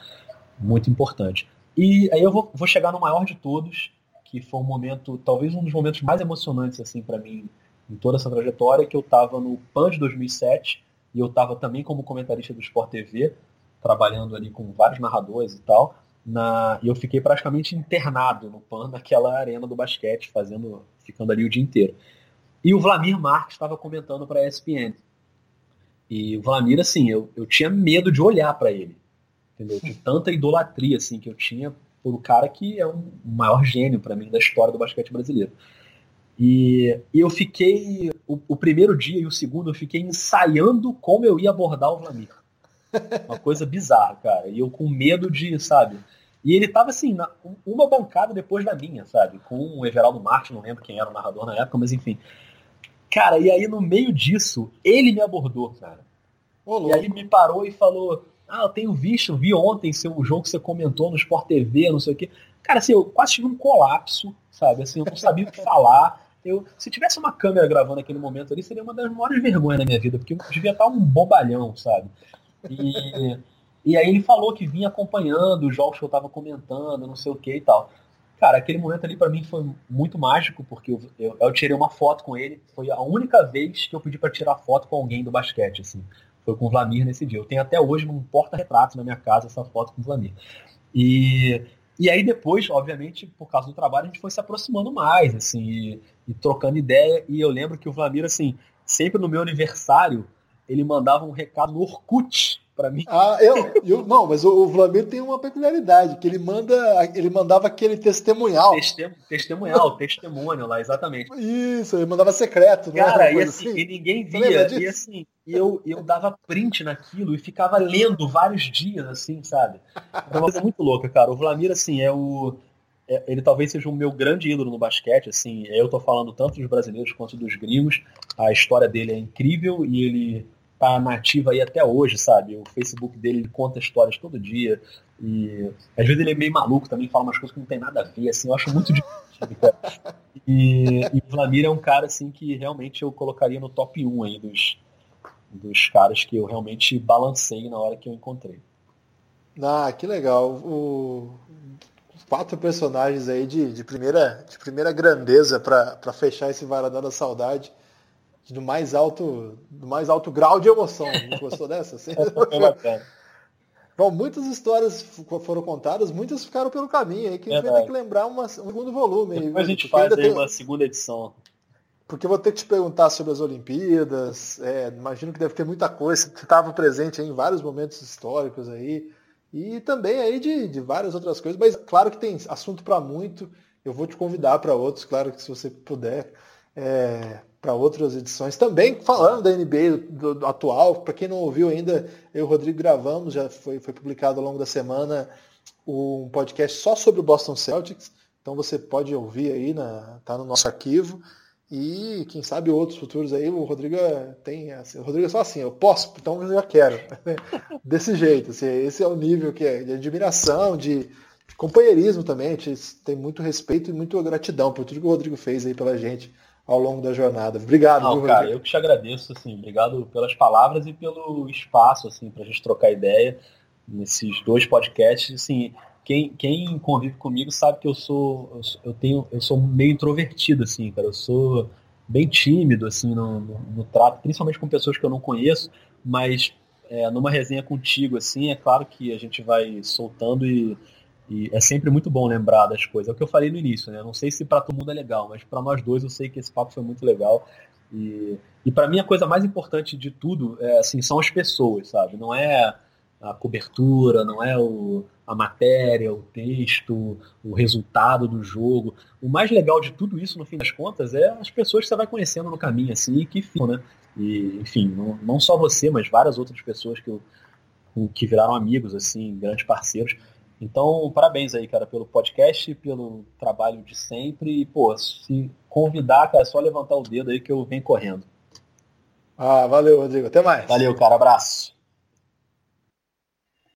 muito importante. E aí eu vou, vou chegar no maior de todos, que foi um momento, talvez um dos momentos mais emocionantes, assim, para mim, em toda essa trajetória, que eu estava no PAN de 2007, e eu estava também como comentarista do Sport TV, trabalhando ali com vários narradores e tal, na, e eu fiquei praticamente internado no PAN, naquela arena do basquete, fazendo, ficando ali o dia inteiro. E o Vlamir Marques estava comentando para a ESPN. E o Vlamir, assim, eu, eu tinha medo de olhar para ele, entendeu? De tanta idolatria, assim, que eu tinha por um cara que é um maior gênio para mim da história do basquete brasileiro. E, e eu fiquei, o, o, primeiro dia e o segundo, eu fiquei ensaiando como eu ia abordar o Vlamir. Uma coisa bizarra, cara. E eu com medo de, sabe? E ele tava assim, na, uma bancada depois da minha, sabe? Com o Everaldo Martins, não lembro quem era o narrador na época, mas enfim. Cara, e aí no meio disso, ele me abordou, cara. Ô, e aí me parou e falou: Ah, eu tenho visto, vi ontem seu jogo que você comentou no Sport TV, não sei o quê. Cara, assim, eu quase tive um colapso, sabe? Assim, eu não sabia o que falar. Eu, se tivesse uma câmera gravando aquele momento ali, seria uma das maiores vergonhas da minha vida, porque eu devia estar um bobalhão, sabe? E, e aí ele falou que vinha acompanhando os jogos que eu tava comentando, não sei o que e tal. Cara, aquele momento ali para mim foi muito mágico, porque eu, eu, eu, tirei uma foto com ele. Foi a única vez que eu pedi para tirar foto com alguém do basquete, assim. Foi com o Vlamir nesse dia. Eu tenho até hoje num porta-retrato na minha casa essa foto com o Vlamir. E, e aí depois, obviamente, por causa do trabalho, a gente foi se aproximando mais, assim, e, e trocando ideia. E eu lembro que o Vlamir, assim, sempre no meu aniversário, ele mandava um recado no Orkut para mim. Ah, eu, eu não, mas o, o Vladimir tem uma peculiaridade, que ele manda, ele mandava aquele testemunhal. Testem, testemunhal, testemunho lá, exatamente. Isso, ele mandava secreto, né? Cara, e assim, assim, e ninguém via, e assim, eu, eu dava print naquilo e ficava lendo vários dias, assim, sabe? Era uma coisa muito louca, cara. O Vladimir, assim, é o é, ele talvez seja o meu grande ídolo no basquete, assim, eu tô falando tanto dos brasileiros quanto dos gringos, a história dele é incrível e ele tá nativo aí até hoje, sabe? O Facebook dele ele conta histórias todo dia e às vezes ele é meio maluco também, fala umas coisas que não tem nada a ver, assim, eu acho muito divertido, cara. E, e o Vladimir é um cara, assim, que realmente eu colocaria no top 1 aí dos, dos caras que eu realmente balancei na hora que eu encontrei. Ah, que legal. O, quatro personagens aí de, de, primeira, de primeira grandeza para fechar esse Varadão da Saudade. Do mais alto, do mais alto grau de emoção. Gostou dessa? Sim. Bom, muitas histórias foram contadas, muitas ficaram pelo caminho aí, que a gente vai ter que lembrar uma, um segundo volume. Depois aí, a gente faz aí tem... uma segunda edição. Porque eu vou ter que te perguntar sobre as Olimpíadas, é, imagino que deve ter muita coisa, você estava presente em vários momentos históricos aí, e também aí de, de várias outras coisas, mas claro que tem assunto para muito. Eu vou te convidar para outros, claro que se você puder, é, para outras edições. Também falando da NBA do, do atual, para quem não ouviu ainda, eu e o Rodrigo gravamos, já foi, foi publicado ao longo da semana um podcast só sobre o Boston Celtics. Então você pode ouvir aí, na, tá no nosso arquivo. E quem sabe outros futuros aí, o Rodrigo é, tem. Assim, o Rodrigo é só assim, eu posso, então eu já quero. Desse jeito. Assim, esse é o nível que é de admiração, de, de companheirismo também. A gente tem muito respeito e muita gratidão por tudo que o Rodrigo fez aí pela gente ao longo da jornada. Obrigado, Não, cara, eu que te agradeço, assim, obrigado pelas palavras e pelo espaço, assim, pra gente trocar ideia nesses dois podcasts, assim, quem, quem convive comigo sabe que eu sou eu tenho eu sou meio introvertido assim cara. Eu sou bem tímido assim no, no, no trato principalmente com pessoas que eu não conheço mas é, numa resenha contigo assim é claro que a gente vai soltando e, e, é sempre muito bom lembrar das coisas é o que eu falei no início né não sei se para todo mundo é legal mas para nós dois eu sei que esse papo foi muito legal e, e para mim a coisa mais importante de tudo é, assim são as pessoas sabe não é a cobertura, não é o, a matéria, o texto, o resultado do jogo. O mais legal de tudo isso, no fim das contas, é as pessoas que você vai conhecendo no caminho, assim, que ficam, né? E, enfim, não, não só você, mas várias outras pessoas que, que viraram amigos, assim, grandes parceiros. Então, parabéns aí, cara, pelo podcast, pelo trabalho de sempre. E, pô, se convidar, cara, é só levantar o dedo aí que eu venho correndo. Ah, valeu, Rodrigo. Até mais. Valeu, cara. Abraço.